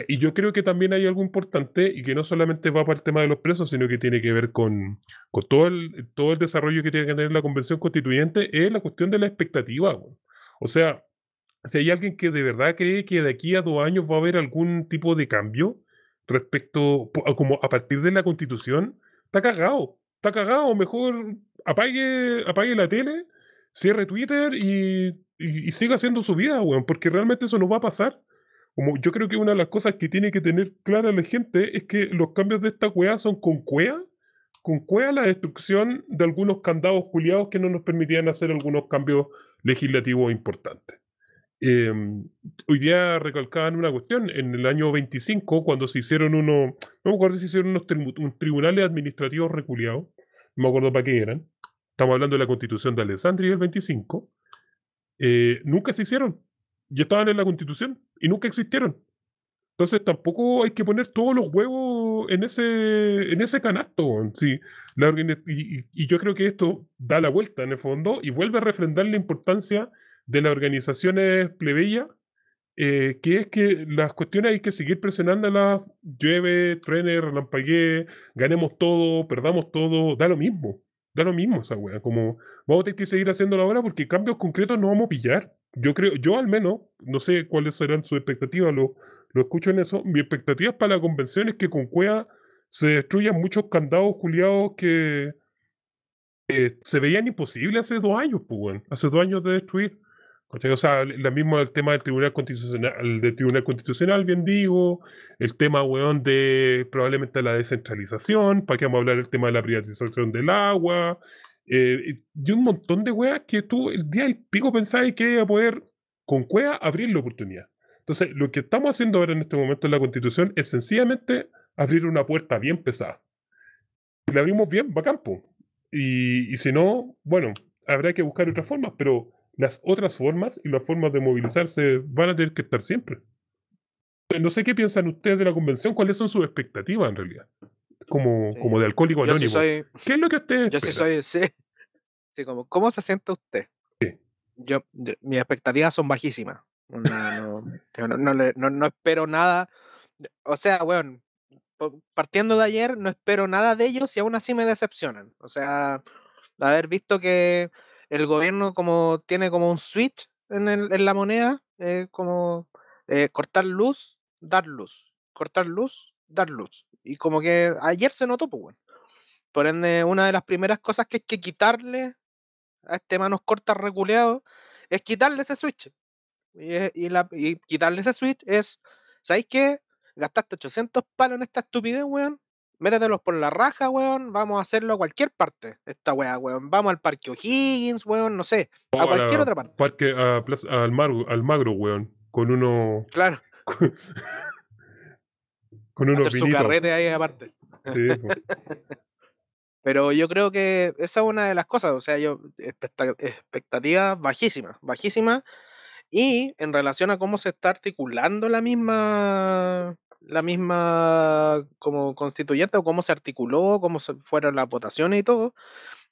Y yo creo que también hay algo importante y que no solamente va para el tema de los presos, sino que tiene que ver con, con todo, el, todo el desarrollo que tiene que tener la convención constituyente, es la cuestión de la expectativa. O sea, si hay alguien que de verdad cree que de aquí a dos años va a haber algún tipo de cambio respecto, como a partir de la constitución, está cagado, está cagado, mejor apague, apague la tele, cierre Twitter y, siga haciendo su vida, weón, porque realmente eso no va a pasar. Como yo creo que una de las cosas que tiene que tener clara la gente es que los cambios de esta cueva son con cueva, con cueva la destrucción de algunos candados culiados que no nos permitían hacer algunos cambios legislativos importantes. Em, hoy día recalcaban una cuestión, en el año 25, cuando se hicieron unos, no me acuerdo si hicieron unos tribunales administrativos reculiados, no me acuerdo para qué eran, estamos hablando de la constitución de Alessandria el 25, eh, nunca se hicieron, ya estaban en la constitución y nunca existieron. Entonces tampoco hay que poner todos los huevos en ese, en ese canasto. Sí, la, y, y, yo creo que esto da la vuelta en el fondo y vuelve a refrendar la importancia de las organizaciones plebeyas, eh, que es que las cuestiones hay que seguir presionándolas, llueve, truene, relampaguee, ganemos todo, perdamos todo, da lo mismo. Da lo mismo esa weá. Como vamos a tener que seguir haciéndolo ahora porque cambios concretos no vamos a pillar. Yo creo, yo al menos, no sé cuáles serán sus expectativas, lo, lo escucho en eso. Mi expectativa para la convención es que con Cuea se destruyan muchos candados culiados que eh, se veían imposibles hace dos años, pues. Hace dos años de destruir. O sea, la misma el tema del Tribunal Constitucional, del Tribunal Constitucional, bien digo, el tema, weón, de probablemente la descentralización, para que vamos a hablar del tema de la privatización del agua, eh, y un montón de weas que tú el día del pico pensabas que iba a poder con cueva abrir la oportunidad. Entonces, lo que estamos haciendo ahora en este momento en la Constitución es sencillamente abrir una puerta bien pesada. Si la abrimos bien, va a campo. Y, y si no, bueno, habrá que buscar otras formas, pero las otras formas y las formas de movilizarse van a tener que estar siempre. No sé qué piensan ustedes de la convención, cuáles son sus expectativas en realidad, como, Sí. como de alcohólico Yo sí anónimo. soy, ¿Qué es lo que ustedes yo sí esperan? soy, sí. Sí, como, ¿cómo se siente usted? Yo, yo- mis expectativas son bajísimas. No, no, no no- espero nada. O sea, weón, partiendo de ayer, no espero nada de ellos y aún así me decepcionan. O sea, haber visto que el gobierno como tiene como un switch en, el- en la moneda, eh, como eh, cortar luz, dar luz, cortar luz, dar luz. Y como que ayer se notó, pues, weón. Por ende, una de las primeras cosas que hay que quitarle a este manos cortas reculeado es quitarle ese switch. Y la- y quitarle ese switch es, ¿sabéis qué? Gastaste 800 palos en esta estupidez, weón. Métetelos por la raja, weón. Vamos a hacerlo a cualquier parte. Esta weá, weón. Vamos al Parque O'Higgins, weón. No sé. A a cualquier otra parte. Parque, a Plaza- al, Magro, al Magro, weón, con uno, Claro. con unos Hacer su carrete ahí aparte. Sí. Pero yo creo que esa es una de las cosas. O sea, yo, expecta- expectativas bajísimas, bajísimas. Y en relación a cómo se está articulando la misma, la misma como constituyente o cómo se articuló, cómo fueron las votaciones y todo,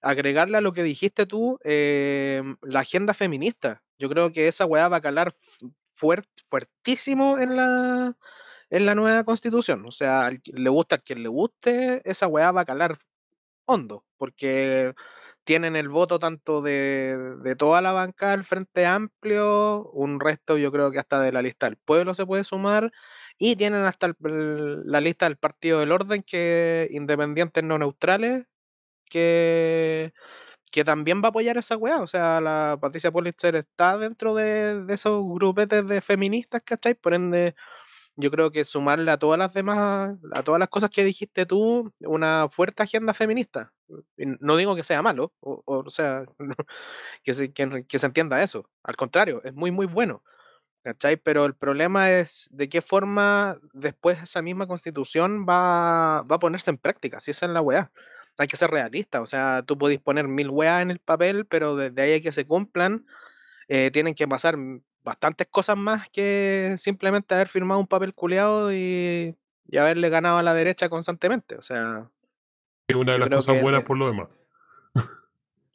agregarle a lo que dijiste tú, eh, la agenda feminista. Yo creo que esa weá va a calar fu- fuert- fuertísimo en la, en la nueva constitución. O sea, le gusta al quien le guste, esa weá va a calar hondo, porque tienen el voto tanto de, de toda la banca del Frente Amplio, un resto yo creo que hasta de la lista del pueblo se puede sumar, y tienen hasta el- la lista del Partido del Orden, que independientes no neutrales, que, que también va a apoyar esa weá. O sea, la Patricia Pulitzer está dentro de, de esos grupetes de feministas, ¿cachai? Por ende, yo creo que sumarle a todas las demás, a todas las cosas que dijiste tú, una fuerte agenda feminista. No digo que sea malo, o, o, sea, que, se, que, que se entienda eso. Al contrario, es muy, muy bueno. ¿Cachai? Pero el problema es de qué forma después esa misma constitución va, va a ponerse en práctica, si esa es la weá. Hay que ser realista, o sea, tú podés poner mil weas en el papel, pero desde ahí a que se cumplan, eh, tienen que pasar bastantes cosas más que simplemente haber firmado un papel culeado y, y haberle ganado a la derecha constantemente. O sea, Es una de las cosas que buenas por lo demás.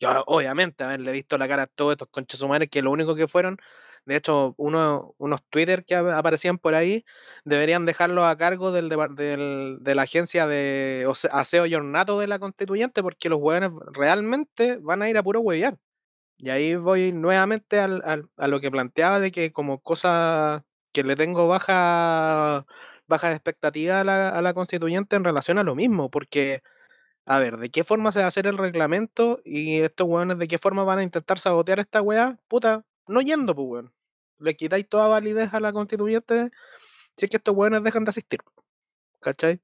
yo obviamente haberle visto la cara a todos estos conches humanos que lo único que fueron, de hecho, uno, unos Twitter que ap- aparecían por ahí, deberían dejarlos a cargo del, de la agencia de aseo y ornato de la constituyente, porque los hueones realmente van a ir a puro huevear. Y ahí voy nuevamente al- al- a lo que planteaba de que como cosa que le tengo baja, baja expectativa a la, a la constituyente en relación a lo mismo, porque, a ver, ¿de qué forma se va a hacer el reglamento? Y estos hueones, ¿de qué forma van a intentar sabotear esta weá? Puta, no yendo, pues weón. Le quitáis toda validez a la constituyente si es que estos hueones dejan de asistir. ¿Cachai?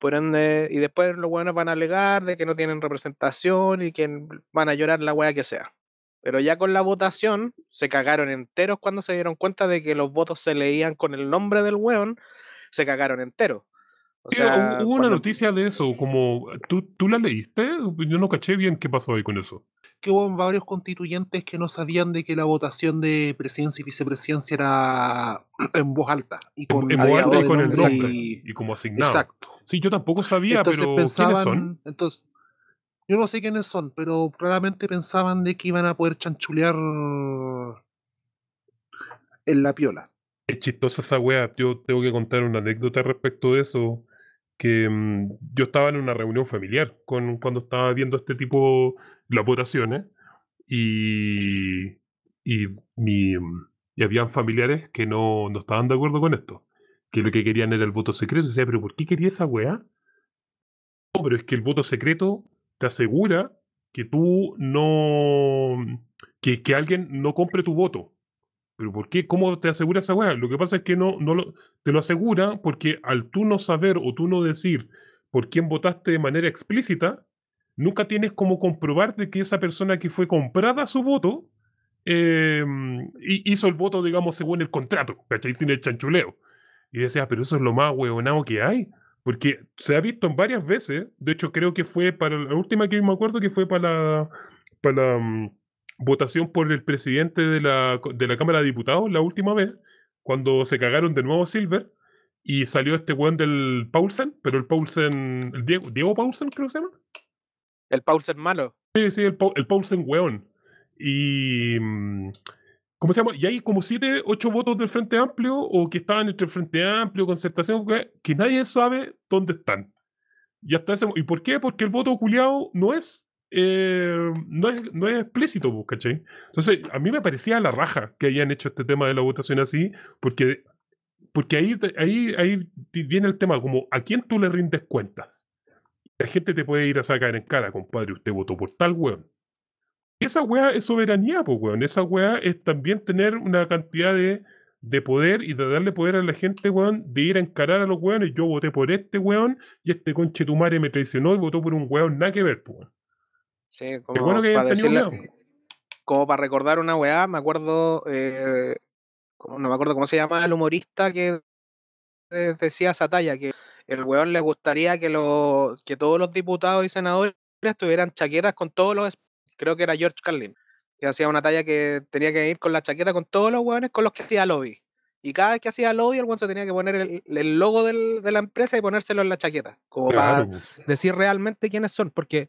Por ende, y después los hueones van a alegar de que no tienen representación y que van a llorar la weá que sea. Pero ya con la votación se cagaron enteros cuando se dieron cuenta de que los votos se leían con el nombre del weón, se cagaron enteros. O sea, hubo una cuando- noticia de eso, como ¿tú, ¿tú la leíste? Yo no caché bien qué pasó ahí con eso. que hubo varios constituyentes que no sabían de que la votación de presidencia y vicepresidencia era en voz alta y con, en voz alta y con el nombre y- Y como asignado. Exacto. Sí, yo tampoco sabía, Entonces pero ¿quiénes son? pensaban, entonces, yo no sé quiénes son, pero claramente pensaban de que iban a poder chanchulear en la piola. Es chistosa esa wea. Yo tengo que contar una anécdota respecto de eso. que mm, yo estaba en una reunión familiar con, cuando estaba viendo este tipo, las votaciones, y, y, mi, mm, y habían familiares que no, no estaban de acuerdo con esto, que lo que querían era el voto secreto. Y decía, pero ¿por qué quería esa weá? No, pero es que el voto secreto te asegura que tú no. que, que alguien no compre tu voto. ¿Pero por qué? ¿Cómo te asegura esa weá? Lo que pasa es que no, no lo, te lo asegura porque al tú no saber o tú no decir por quién votaste de manera explícita, nunca tienes como comprobar de que esa persona que fue comprada su voto eh, hizo el voto, digamos, según el contrato, ¿cachai? Sin el chanchuleo. Y decías, pero eso es lo más hueonado que hay. Porque se ha visto en varias veces, de hecho creo que fue para la última que me acuerdo que fue para la, para la mm, votación por el presidente de la, de la Cámara de Diputados la última vez, cuando se cagaron de nuevo Silver y salió este weón del Paulsen, pero el Paulsen, el Diego, Diego Paulsen creo que se llama. El Paulsen malo. Sí, sí, el, el Paulsen weón. Y... mm, ¿Cómo se llama? Y hay como siete, ocho votos del Frente Amplio o que estaban entre el Frente Amplio, Concertación, que, que nadie sabe dónde están. Y hasta ¿Y por qué? Porque el voto culiado no es, eh, no es no es explícito, ¿cachai? Entonces, a mí me parecía la raja que hayan hecho este tema de la votación así, porque, porque ahí, ahí, ahí viene el tema, como a quién tú le rindes cuentas. La gente te puede ir a sacar en cara, compadre, usted votó por tal weón. Esa weá es soberanía, pues weón. Esa weá es también tener una cantidad de, de poder y de darle poder a la gente, weón, de ir a encarar a los weones. Yo voté por este weón y este conche tu madre me traicionó y votó por un weón nada que ver, pues. weón. Sí, como bueno que para decirle, como para recordar una weá, me acuerdo, eh, no me acuerdo cómo se llama el humorista que decía esa talla, que el weón le gustaría que, los, que todos los diputados y senadores tuvieran chaquetas con todos los, creo que era George Carlin, que hacía una talla que tenía que ir con la chaqueta con todos los weones con los que hacía lobby. Y cada vez que hacía lobby, el weón se tenía que poner el, el logo del- de la empresa y ponérselo en la chaqueta, como para Claro, pues. decir realmente quiénes son, porque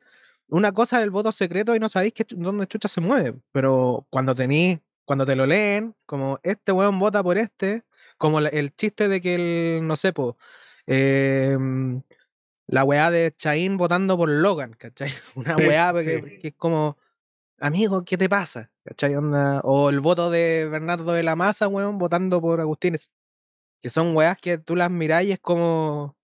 una cosa es el voto secreto y no sabéis que, dónde chucha se mueve, pero cuando tení, cuando te lo leen, como este weón vota por este, como el chiste de que el, no sé, po, em, la weá de Chaín votando por Logan, ¿cachai? Una weá sí. que, que es como, amigo, ¿qué te pasa? ¿cachai? Onda, o el voto de Bernardo de la Maza, weón, votando por Agustín, que son weás que tú las mirás y es como,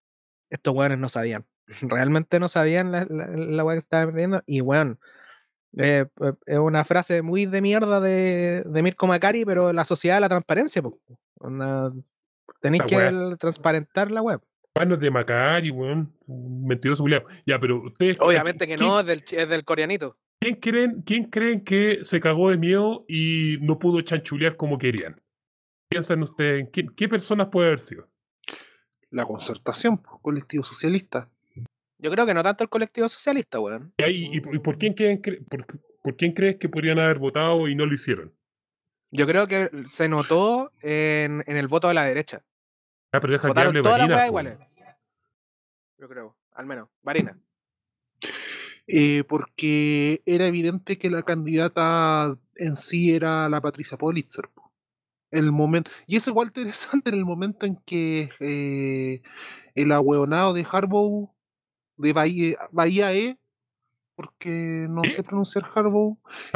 estos weones no sabían. Realmente no sabían la, la, la weá que estaban metiendo. Y weón, eh, eh, es una frase muy de mierda de, de Mirko Macari, pero la sociedad de la transparencia. Onda, tenéis que el- transparentar la web. Manos de Macari, weón. Mentiroso culiao. Ya, pero ustedes. Obviamente que ¿quién- no, es del, chi- es del coreanito. ¿Quién creen, ¿Quién creen que se cagó de miedo y no pudo chanchulear como querían? Piensan ustedes, ¿qué, qué personas puede haber sido? La concertación, pues, colectivo socialista. Yo creo que no tanto el colectivo socialista, weón. ¿Y, ahí- y por- y por, quién creen cre- por, por quién crees que podrían haber votado y no lo hicieron? Yo creo que se notó en, en el voto de la derecha. Ah, pero deja que hable todas las iguales. Yo creo, al menos. Varina. eh, porque era evidente que la candidata en sí era la Patricia Politzer. po. El momento, y es igual interesante en el momento en que eh, el ahueonado de Harbour, de Bahía, Bahía E, porque no sé pronunciar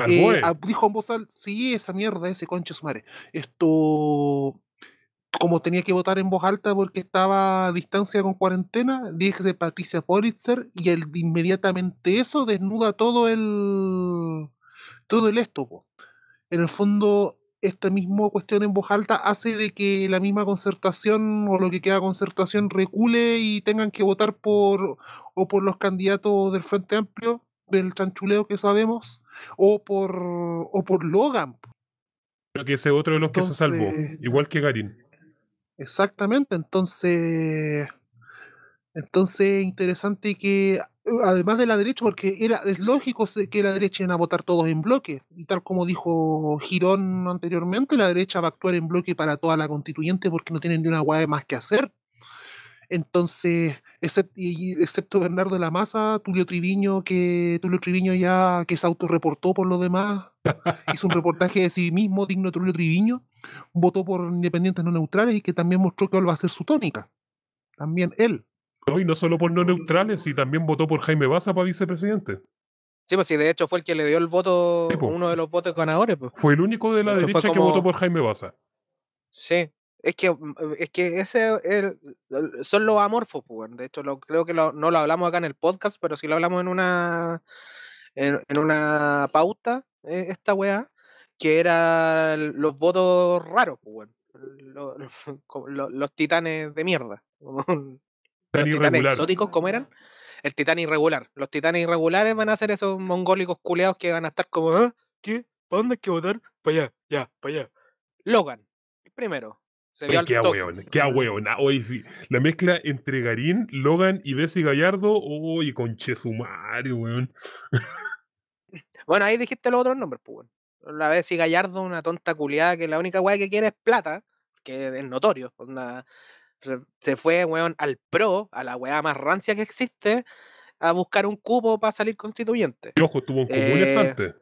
eh, ah, dijo en voz alta, sí, esa mierda, ese conche su madre. Esto, como tenía que votar en voz alta porque estaba a distancia con cuarentena, dije de Patricia Politzer y el, inmediatamente eso desnuda todo el todo el esto. po. En el fondo, esta misma cuestión en voz alta hace de que la misma concertación o lo que queda concertación recule y tengan que votar por o por los candidatos del Frente Amplio, del chanchuleo que sabemos, o por o por Logan. Creo que ese es otro de los que se salvó. Igual que Garín. Exactamente, entonces entonces interesante que eh, además de la derecha, porque era es lógico que la derecha iban a votar todos en bloque, y tal como dijo Girón anteriormente, la derecha va a actuar en bloque para toda la constituyente porque no tienen ni una hueá más que hacer. Entonces, excep- y- excepto Bernardo de la Maza, Tulio Triviño, que Tulio Triviño ya que se autorreportó por lo demás, hizo un reportaje de sí mismo, digno de Tulio Triviño, votó por independientes no neutrales y que también mostró que va a ser su tónica. También él. No, y no solo por no neutrales, y también votó por Jaime Baza para vicepresidente. Sí, pues sí, de hecho fue el que le dio el voto, Sí, po. uno de los votos ganadores, pues. Fue el único de la De derecha que votó por Jaime Baza. Sí. Es que, mm, es que ese el- son los amorfos, pues. De hecho, lo, creo que lo- no lo hablamos acá en el podcast, pero sí lo hablamos en una en, en una pauta, eh, esta weá, que eran los votos raros, pues, como lo- los titanes de mierda. los titanes irregular. exóticos, ¿cómo eran? El titán irregular. Los titanes irregulares van a ser esos mongólicos culeados que van a estar como, ¿ah? ¿Qué? ¿Para dónde hay que votar? Para allá, ya, para allá. Logan, el primero. Se qué ahueón, qué ahueón. Oye, sí. La mezcla entre Garín, Logan y Desi Gallardo. Oye, conche sumario, weón. Bueno, ahí dijiste los otros nombres, pues, weón. La vez si Gallardo, una tonta culiada que la única weá que quiere es plata, que es notorio. onda, se, fue, weón, al pro, a la weá más rancia que existe, a buscar un cupo para salir constituyente. Y ojo, estuvo en comunes Eh, antes.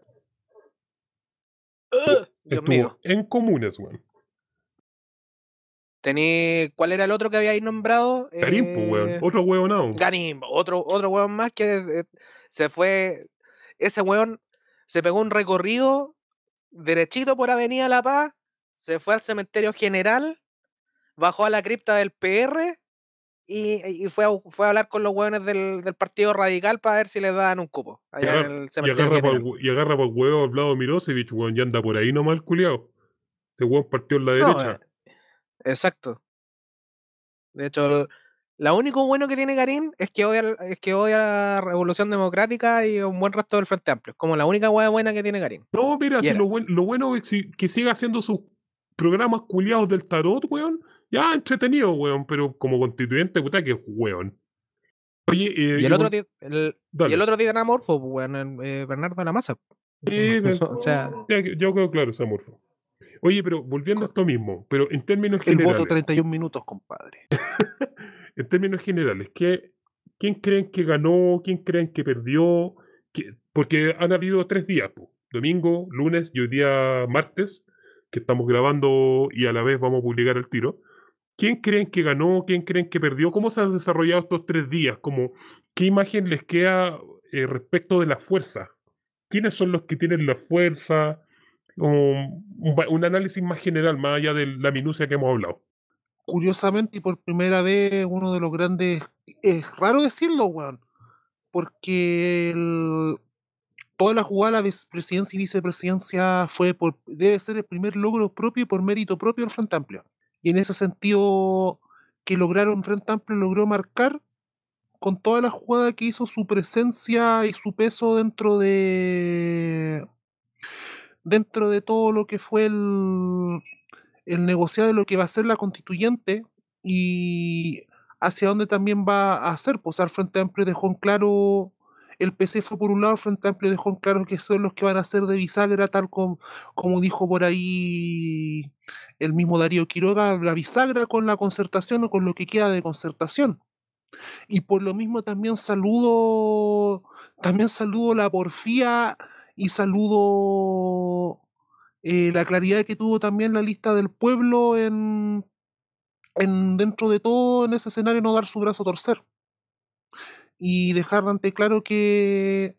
¡Ugh! Dios Estuvo mío. en comunes, weón. Tení, ¿Cuál era el otro que habíais nombrado? Garín, pues, weón. Eh, Otro weonado. Ganim, otro, otro weón más que eh, se fue. Ese weón se pegó un recorrido derechito por Avenida La Paz, se fue al cementerio general, bajó a la cripta del PR y, y fue, a, fue a hablar con los weones del, del Partido Radical para ver si les daban un cupo Y allá agarra- en el Y cementerio agarra general. para y agarra pa'l huevo al lado Mirosevich, weón. Ya anda por ahí nomás el culiao. Ese weón partió en la No, derecha. eh, exacto. De hecho, el- lo único bueno que tiene Karim es que odia, el- es que odia la Revolución Democrática y un buen resto del Frente Amplio. Es como la única hueá buena que tiene Karim. No, mira, si lo, buen- lo bueno es que siga haciendo sus programas culiados del tarot, weón. Ya, entretenido, weón. Pero como constituyente, puta, que es weón. Oye, eh, Y el otro, el, y el otro tiene amorfo, pues, weón, el, eh, Bernardo de la Maza. Sí, o sea, yo creo claro, ese amorfo. Oye, pero volviendo a esto mismo, pero en términos El generales. voto 31 minutos, compadre. en términos generales, ¿qué, ¿quién creen que ganó? ¿Quién creen que perdió? ¿Qué- Porque han habido tres días, domingo, lunes y hoy día martes, que estamos grabando y a la vez vamos a publicar el tiro. ¿Quién creen que ganó? ¿Quién creen que perdió? ¿Cómo se han desarrollado estos tres días? Como, ¿Qué imagen les queda eh, respecto de la fuerza? ¿Quiénes son los que tienen la fuerza? Un, un análisis más general, más allá de la minucia que hemos hablado. Curiosamente, y por primera vez, uno de los grandes. Es raro decirlo, weón. Porque toda la jugada de presidencia y vicepresidencia fue por. Debe ser el primer logro propio y por mérito propio del Frente Amplio. Y en ese sentido, que lograron Frente Amplio logró marcar con toda la jugada que hizo su presencia y su peso dentro de. dentro de todo lo que fue el, el negociado de lo que va a ser la constituyente y hacia dónde también va a hacer. Pues al Frente Amplio dejó en claro, el PC fue por un lado, el Frente Amplio dejó en claro que son los que van a ser de bisagra, tal como, como dijo por ahí el mismo Darío Quiroga, la bisagra con la concertación o con lo que queda de concertación. Y por lo mismo también saludo, también saludo la porfía y saludo eh, la claridad que tuvo también la lista del pueblo en, en dentro de todo en ese escenario no dar su brazo a torcer. Y dejar ante claro que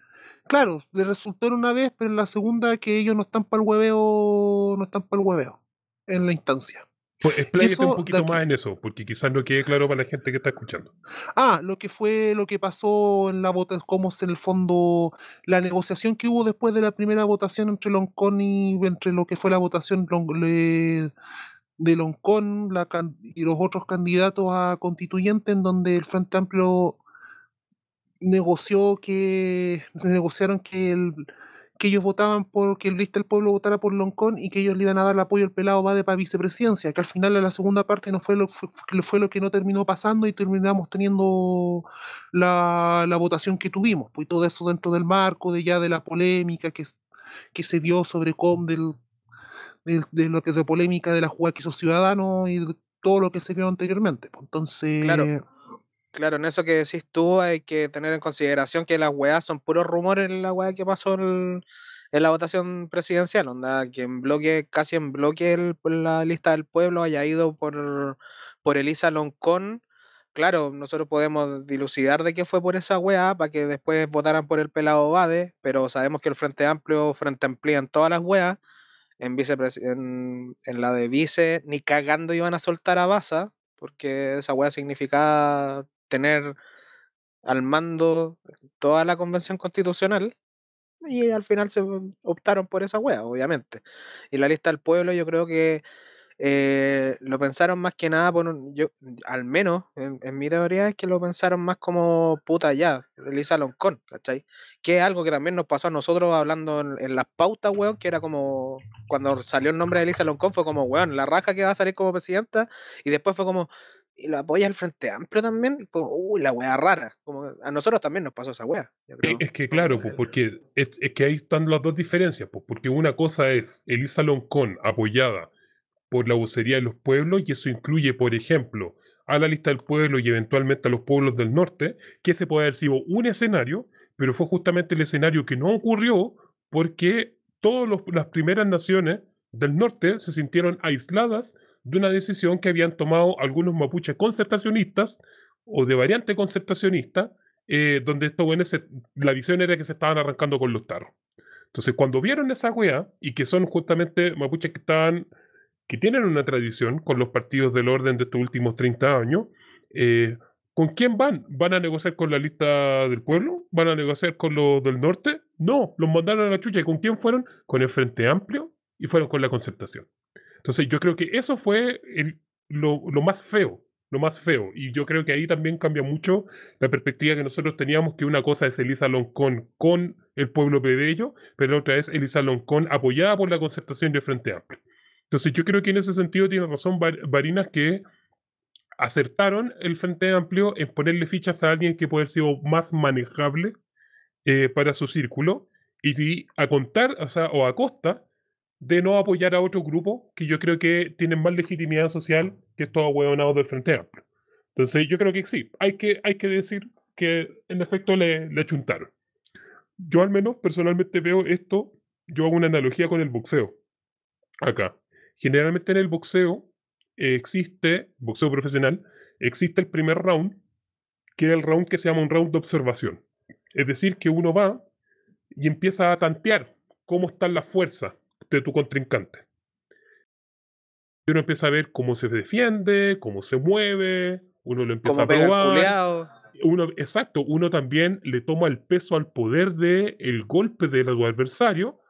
claro le resultó una vez pero en la segunda que ellos no están para el hueveo no están para el hueveo en la instancia Pues expláyate un poquito más en eso, porque quizás no quede claro para la gente que está escuchando. Ah, lo que fue lo que pasó en la votación, cómo es en el fondo la negociación que hubo después de la primera votación entre Loncón y entre lo que fue la votación de Loncón la y los otros candidatos a constituyente, en donde el Frente Amplio negoció que negociaron que el que ellos votaban por que el lista del pueblo votara por Loncón y que ellos le iban a dar el apoyo al pelado Bade para vicepresidencia, que al final en la segunda parte no fue lo, fue, fue lo que no terminó pasando y terminamos teniendo la, la votación que tuvimos, pues todo eso dentro del marco de ya de la polémica que, que se vio sobre com del, de lo que es de polémica de la jugada que hizo Ciudadanos y de todo lo que se vio anteriormente. pues, Entonces. Claro, en eso que decís tú hay que tener en consideración que las weas son puros rumores en la wea que pasó en, la votación presidencial, onda, que en bloque, casi en bloque el- la lista del pueblo haya ido por, por Elisa Loncón. Claro, nosotros podemos dilucidar de qué fue por esa weá para que después votaran por el pelado Bade, pero sabemos que el Frente Amplio, Frente Amplía en todas las weas, en, en, en, la de vice, ni cagando iban a soltar a Baza, porque esa weá significaba tener al mando toda la convención constitucional y al final se optaron por esa wea, obviamente. Y la lista del pueblo yo creo que eh, lo pensaron más que nada por yo, al menos en, mi teoría es que lo pensaron más como puta ya, Elisa Loncón, ¿cachai? Que es algo que también nos pasó a nosotros hablando en, las pautas, weón, que era como cuando salió el nombre de Elisa Loncón fue como, weón, la raja que va a salir como presidenta, y después fue como, y la apoya el Frente Amplio también, como, uy, la wea rara. Como, a nosotros también nos pasó esa wea. Es que claro, pues, porque es, es, que ahí están las dos diferencias, pues, porque una cosa es Elisa Loncón apoyada por la vocería de los pueblos, y eso incluye, por ejemplo, a la lista del pueblo y eventualmente a los pueblos del norte, que ese puede haber sido un escenario, pero fue justamente el escenario que no ocurrió porque todas las primeras naciones del norte se sintieron aisladas de una decisión que habían tomado algunos mapuches concertacionistas o de variante concertacionista, eh, donde estos buenos la visión era que se estaban arrancando con los taros. Entonces, cuando vieron esa weá, y que son justamente mapuches que estaban que tienen una tradición con los partidos del orden de estos últimos 30 años, eh, ¿con quién van? ¿Van a negociar con la lista del pueblo? ¿Van a negociar con los del norte? No, los mandaron a la chucha. ¿Y con quién fueron? Con el Frente Amplio y fueron con la concertación. Entonces yo creo que eso fue lo, más feo, lo más feo. Y yo creo que ahí también cambia mucho la perspectiva que nosotros teníamos, que una cosa es Elisa Loncón con el pueblo plebeyo, pero otra es Elisa Loncón apoyada por la concertación del Frente Amplio. Entonces yo creo que en ese sentido tiene razón Varinas que acertaron el Frente Amplio en ponerle fichas a alguien que puede haber sido más manejable eh, para su círculo y, a contar, o sea, o a costa de no apoyar a otro grupo que yo creo que tienen más legitimidad social que estos hueonados del Frente Amplio. Entonces yo creo que sí, hay que, hay que decir que en efecto le, le achuntaron. Yo al menos personalmente veo esto, yo hago una analogía con el boxeo. Acá. Generalmente en el boxeo existe, boxeo profesional, existe el primer round, que es el round que se llama un round de observación. Es decir, que uno va y empieza a tantear cómo están las fuerzas de tu contrincante. Y uno empieza a ver cómo se defiende, cómo se mueve, uno lo empieza a probar. Uno, exacto, uno también le toma el peso al poder del el golpe de tu adversario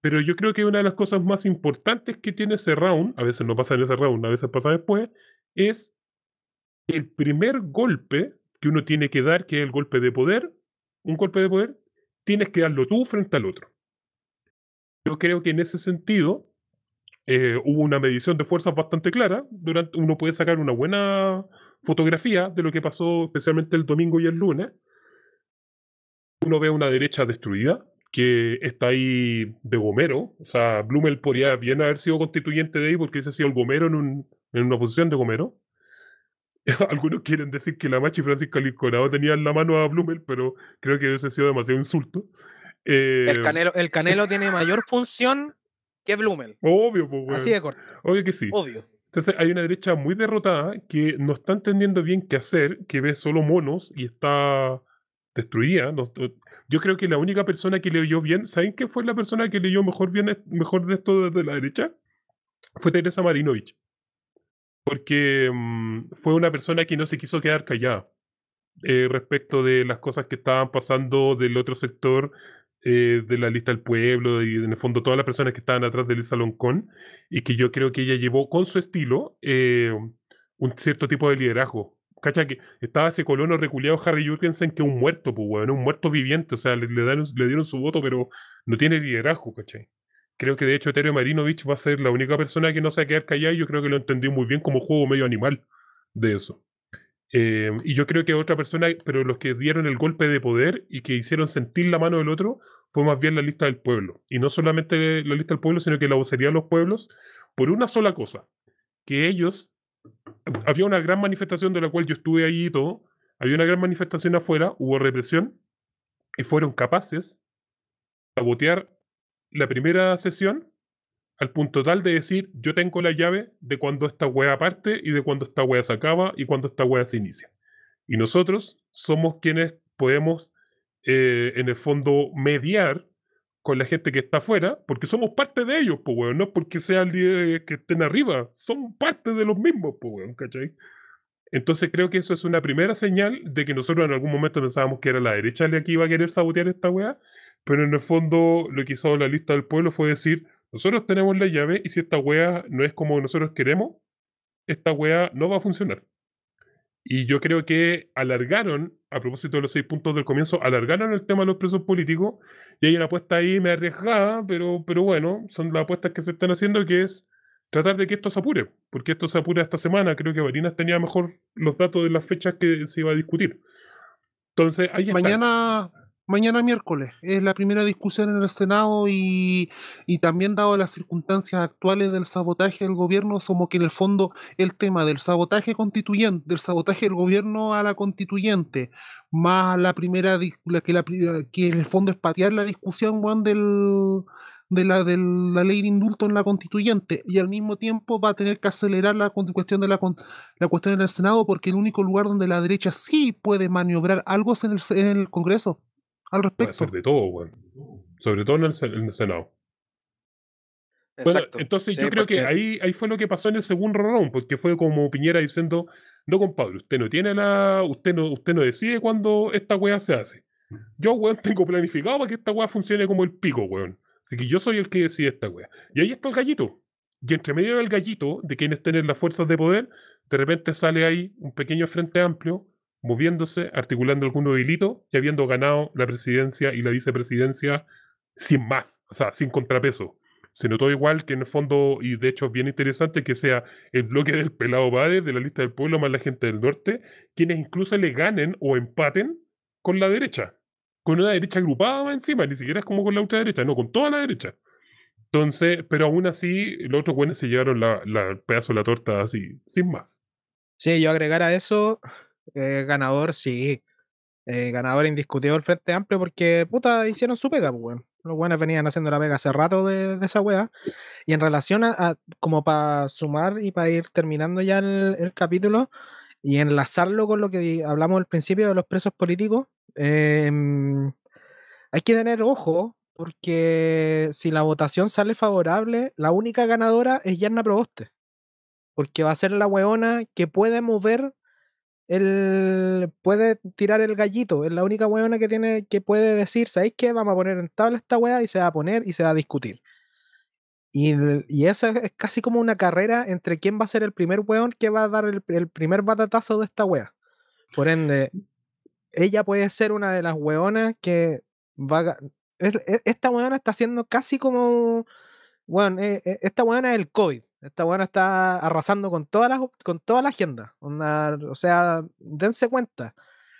pero yo creo que una de las cosas más importantes que tiene ese round, a veces no pasa en ese round, a veces pasa después, es el primer golpe que uno tiene que dar, que es el golpe de poder, un golpe de poder, tienes que darlo tú frente al otro. Yo creo que en ese sentido eh, hubo una medición de fuerzas bastante clara. Durante, uno puede sacar una buena fotografía de lo que pasó especialmente el domingo y el lunes. Uno ve una derecha destruida, que está ahí de Gomero. O sea, Blumel podría bien haber sido constituyente de ahí porque ese ha sido el Gomero en, un, en una posición de Gomero. Algunos quieren decir que la Machi y Francisco Lincolnado tenían la mano a Blumel, pero creo que ese ha sido demasiado insulto. El, eh, canelo, el Canelo tiene mayor función que Blumel. Obvio, pues, Así de corto. Obvio que sí. Obvio. Entonces hay una derecha muy derrotada que no está entendiendo bien qué hacer, que ve solo monos y está destruida. Yo creo que la única persona que leyó bien, ¿saben qué fue la persona que leyó mejor, bien, mejor de esto desde la derecha? Fue Teresa Marinovich. Porque mm, fue una persona que no se quiso quedar callada eh, respecto de las cosas que estaban pasando del otro sector eh, de la lista del pueblo y en el fondo todas las personas que estaban atrás del Loncón y que yo creo que ella llevó con su estilo eh, un cierto tipo de liderazgo cacha que estaba ese colono reculeado Harry Jurgensen que un muerto, pues, weón, un muerto viviente, o sea, le, le, dieron su voto, pero no tiene liderazgo, ¿cachai? Creo que de hecho Terry Marinovich va a ser la única persona que no se va a quedar callada y yo creo que lo entendí muy bien como juego medio animal de eso. Eh, y yo creo que otra persona, pero los que dieron el golpe de poder y que hicieron sentir la mano del otro, fue más bien la lista del pueblo. Y no solamente la lista del pueblo, sino que la vocería de los pueblos, por una sola cosa, que ellos había una gran manifestación de la cual yo estuve ahí y todo. Había una gran manifestación afuera, hubo represión y fueron capaces de sabotear la primera sesión al punto tal de decir, yo tengo la llave de cuando esta wea parte y de cuando esta wea se acaba y cuando esta wea se inicia. Y nosotros somos quienes podemos, eh, en el fondo, mediar con la gente que está afuera, porque somos parte de ellos, pues, weón. No es porque sean líderes que estén arriba, son parte de los mismos, pues, weón, ¿cachai? Entonces creo que eso es una primera señal de que nosotros en algún momento pensábamos que era la derecha la que iba a querer sabotear esta weá, pero en el fondo lo que hizo la lista del pueblo fue decir, nosotros tenemos la llave y si esta weá no es como nosotros queremos, esta weá no va a funcionar. Y yo creo que alargaron, a propósito de los seis puntos del comienzo, alargaron el tema de los presos políticos y hay una apuesta ahí me arriesgada, pero, pero bueno, son las apuestas que se están haciendo que es tratar de que esto se apure, porque esto se apure esta semana. Creo que Barinas tenía mejor los datos de las fechas que se iba a discutir. Entonces, ahí. Mañana, mañana miércoles. Es la primera discusión en el Senado y, y, también dado las circunstancias actuales del sabotaje del gobierno, somos que en el fondo el tema del sabotaje constituyente, del sabotaje del gobierno a la constituyente, más la primera, que, la, que en el fondo es patear la discusión Juan, del de la, de la ley de indulto en la constituyente y al mismo tiempo va a tener que acelerar la cuestión de la, la cuestión en el Senado porque el único lugar donde la derecha sí puede maniobrar algo es en el, en el Congreso al respecto. De todo, bueno. sobre todo en el, en el Senado. Bueno, entonces yo creo que ahí, ahí fue lo que pasó en el segundo round, porque fue como Piñera diciendo, no compadre, usted no tiene la, usted no, usted no decide cuándo esta weá se hace. Yo, weón, tengo planificado para que esta weá funcione como el pico, weón. Así que yo soy el que decide esta wea. Y ahí está el gallito. Y entre medio del gallito, de quienes tienen las fuerzas de poder, de repente sale ahí un pequeño frente amplio, moviéndose, articulando algunos delitos y habiendo ganado la presidencia y la vicepresidencia sin más, o sea, sin contrapeso. Se notó igual que en el fondo, y de hecho es bien interesante que sea el bloque del pelado Bade, de la lista del pueblo, más la gente del norte, quienes incluso le ganen o empaten con la derecha con una derecha agrupada encima, ni siquiera es como con la ultraderecha, no, con toda la derecha. Entonces, pero aún así, los otros buenos se llevaron el pedazo de la torta así, sin más. Sí, yo agregar a eso, eh, ganador, sí. Eh, ganador indiscutido el Frente Amplio porque, puta, hicieron su pega, pues, bueno. Los buenos venían haciendo la pega hace rato de, esa wea. Y en relación a, como para sumar y para ir terminando ya el, el capítulo y enlazarlo con lo que hablamos al principio de los presos políticos, Em, hay que tener ojo porque si la votación sale favorable, la única ganadora es Yarna Proboste. Porque va a ser la weona que puede mover el. puede tirar el gallito. Es la única weona que tiene que puede decir, ¿sabéis qué? Vamos a poner en tabla esta wea y se va a poner y se va a discutir. Y, y eso es casi como una carrera entre quién va a ser el primer weón que va a dar el, primer batatazo de esta wea. Por ende, ella puede ser una de las weonas que va e, esta weona está haciendo casi como bueno, e, e, esta weona es el COVID. Esta weona está arrasando con toda la, con toda la agenda. o sea, dense cuenta.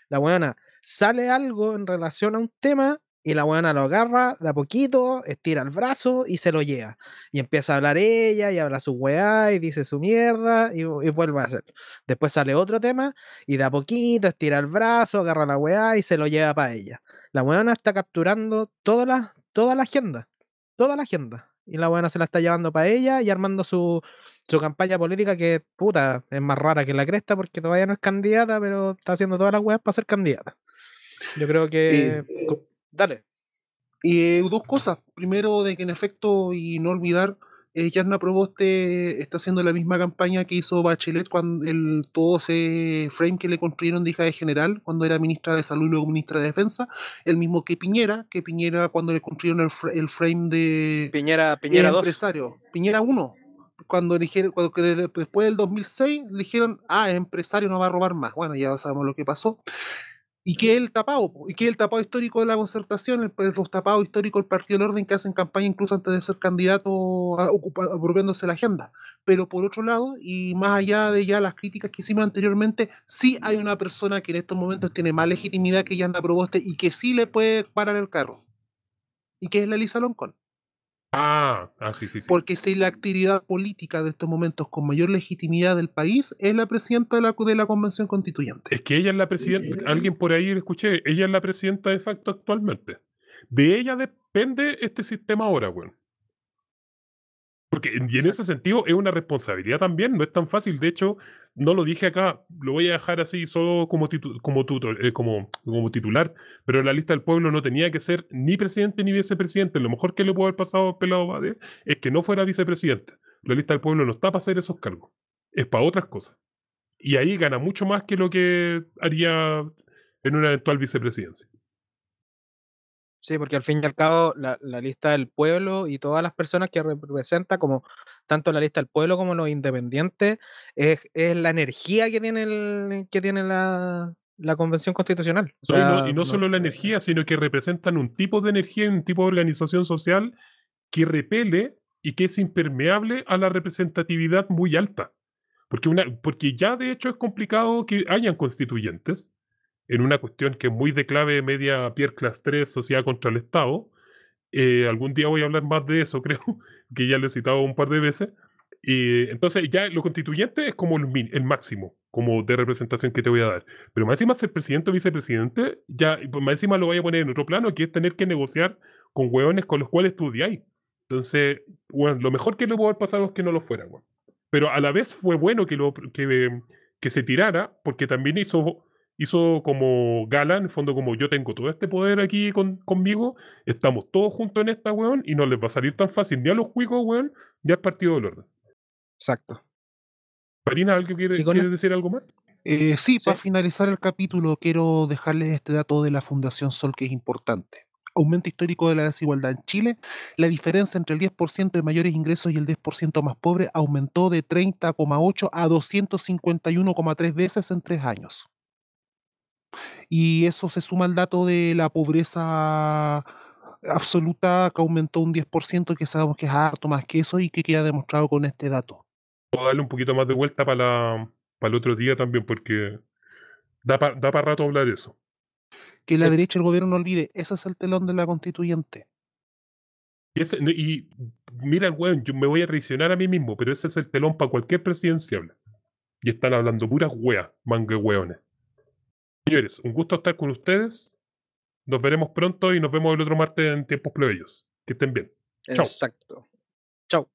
La weona sale algo en relación a un tema y la buena lo agarra de a poquito, estira el brazo y se lo lleva. Y empieza a hablar ella y habla su weá y dice su mierda y, vuelve a hacer. Después sale otro tema y de a poquito estira el brazo, agarra la weá y se lo lleva para ella. La weona está capturando toda la, toda la agenda. Toda la agenda. Y la buena se la está llevando para ella y armando su, su campaña política que, puta, es más rara que la cresta porque todavía no es candidata, pero está haciendo todas las weas para ser candidata. Yo creo que... Dale. Y eh, dos cosas. Primero, de que en efecto, y no olvidar, eh, Yarna Proboste está haciendo la misma campaña que hizo Bachelet cuando el, todo ese frame que le construyeron de hija de general cuando era ministra de Salud y luego ministra de Defensa. El mismo que Piñera, que Piñera cuando le construyeron el, frame de. Piñera, Piñera 2. Empresario. Piñera 1. Cuando, dijeron, cuando después del 2006 le dijeron, ah, empresario no va a robar más. Bueno, ya sabemos lo que pasó y que el tapado, y que el tapado histórico de la concertación, el, pues, los tapados históricos del Partido del Orden que hacen campaña incluso antes de ser candidato apropiándose la agenda. Pero por otro lado, y más allá de ya las críticas que hicimos anteriormente, sí hay una persona que en estos momentos tiene más legitimidad que Yanda Proboste y que sí le puede parar el carro. Y que es la Elisa Loncón. Ah, ah, sí, sí, sí. Porque si la actividad política de estos momentos con mayor legitimidad del país es la presidenta de la, de la Convención Constituyente. Es que ella es la presidenta, alguien por ahí escuché, ella es la presidenta de facto actualmente. De ella depende este sistema ahora, güey. Porque, y en ese sentido es una responsabilidad también, no es tan fácil. De hecho, no lo dije acá, lo voy a dejar así solo como, como, eh, como, titular, pero la lista del pueblo no tenía que ser ni presidente ni vicepresidente. Lo mejor que le puede haber pasado a Pelado Bade es que no fuera vicepresidente. La lista del pueblo no está para hacer esos cargos, es para otras cosas. Y ahí gana mucho más que lo que haría en una eventual vicepresidencia. Sí, porque al fin y al cabo la, lista del pueblo y todas las personas que representa, como tanto la lista del pueblo como los independientes, es, la energía que tiene, el, que tiene la, convención constitucional. y no, solo la energía, sino que representan un tipo de energía, un tipo de organización social que repele y que es impermeable a la representatividad muy alta. Porque, una, porque ya de hecho es complicado que hayan constituyentes en una cuestión que es muy de clave media Pierre Class 3, sociedad contra el Estado. Eh, algún día voy a hablar más de eso, creo, que ya lo he citado un par de veces. Y entonces ya lo constituyente es como el, el, máximo, como de representación que te voy a dar. Pero más encima ser presidente o vicepresidente, ya pues más encima lo voy a poner en otro plano, que es tener que negociar con hueones con los cuales estudiáis. Entonces, bueno, lo mejor que le pudo haber pasado es que no lo fuera, Pero a la vez fue bueno que, lo, que, que se tirara, porque también hizo hizo como gala, en el fondo como yo tengo todo este poder aquí conmigo, estamos todos juntos en esta, weón, y no les va a salir tan fácil ni a los cuicos, weón, ni al Partido del Orden. Exacto. Marina, ¿alguien quiere, quiere decir algo más? Eh, sí, para finalizar el capítulo quiero dejarles este dato de la Fundación Sol que es importante. Aumento histórico de la desigualdad en Chile, la diferencia entre el 10% de mayores ingresos y el 10% más pobre aumentó de 30,8 a 251,3 veces en tres años. Y eso se suma al dato de la pobreza absoluta que aumentó un 10%, que sabemos que es harto más que eso y que queda demostrado con este dato. Puedo darle un poquito más de vuelta para, para el otro día también, porque da para da rato hablar de eso. Que la derecha y el gobierno no olvide, ese es el telón de la constituyente. Y, mira, weón, yo me voy a traicionar a mí mismo, pero ese es el telón para cualquier presidenciable. Y están hablando puras weas, mangue weones. Señores, un gusto estar con ustedes. Nos veremos pronto y nos vemos el otro martes en tiempos plebeyos. Que estén bien. Exacto. Chao.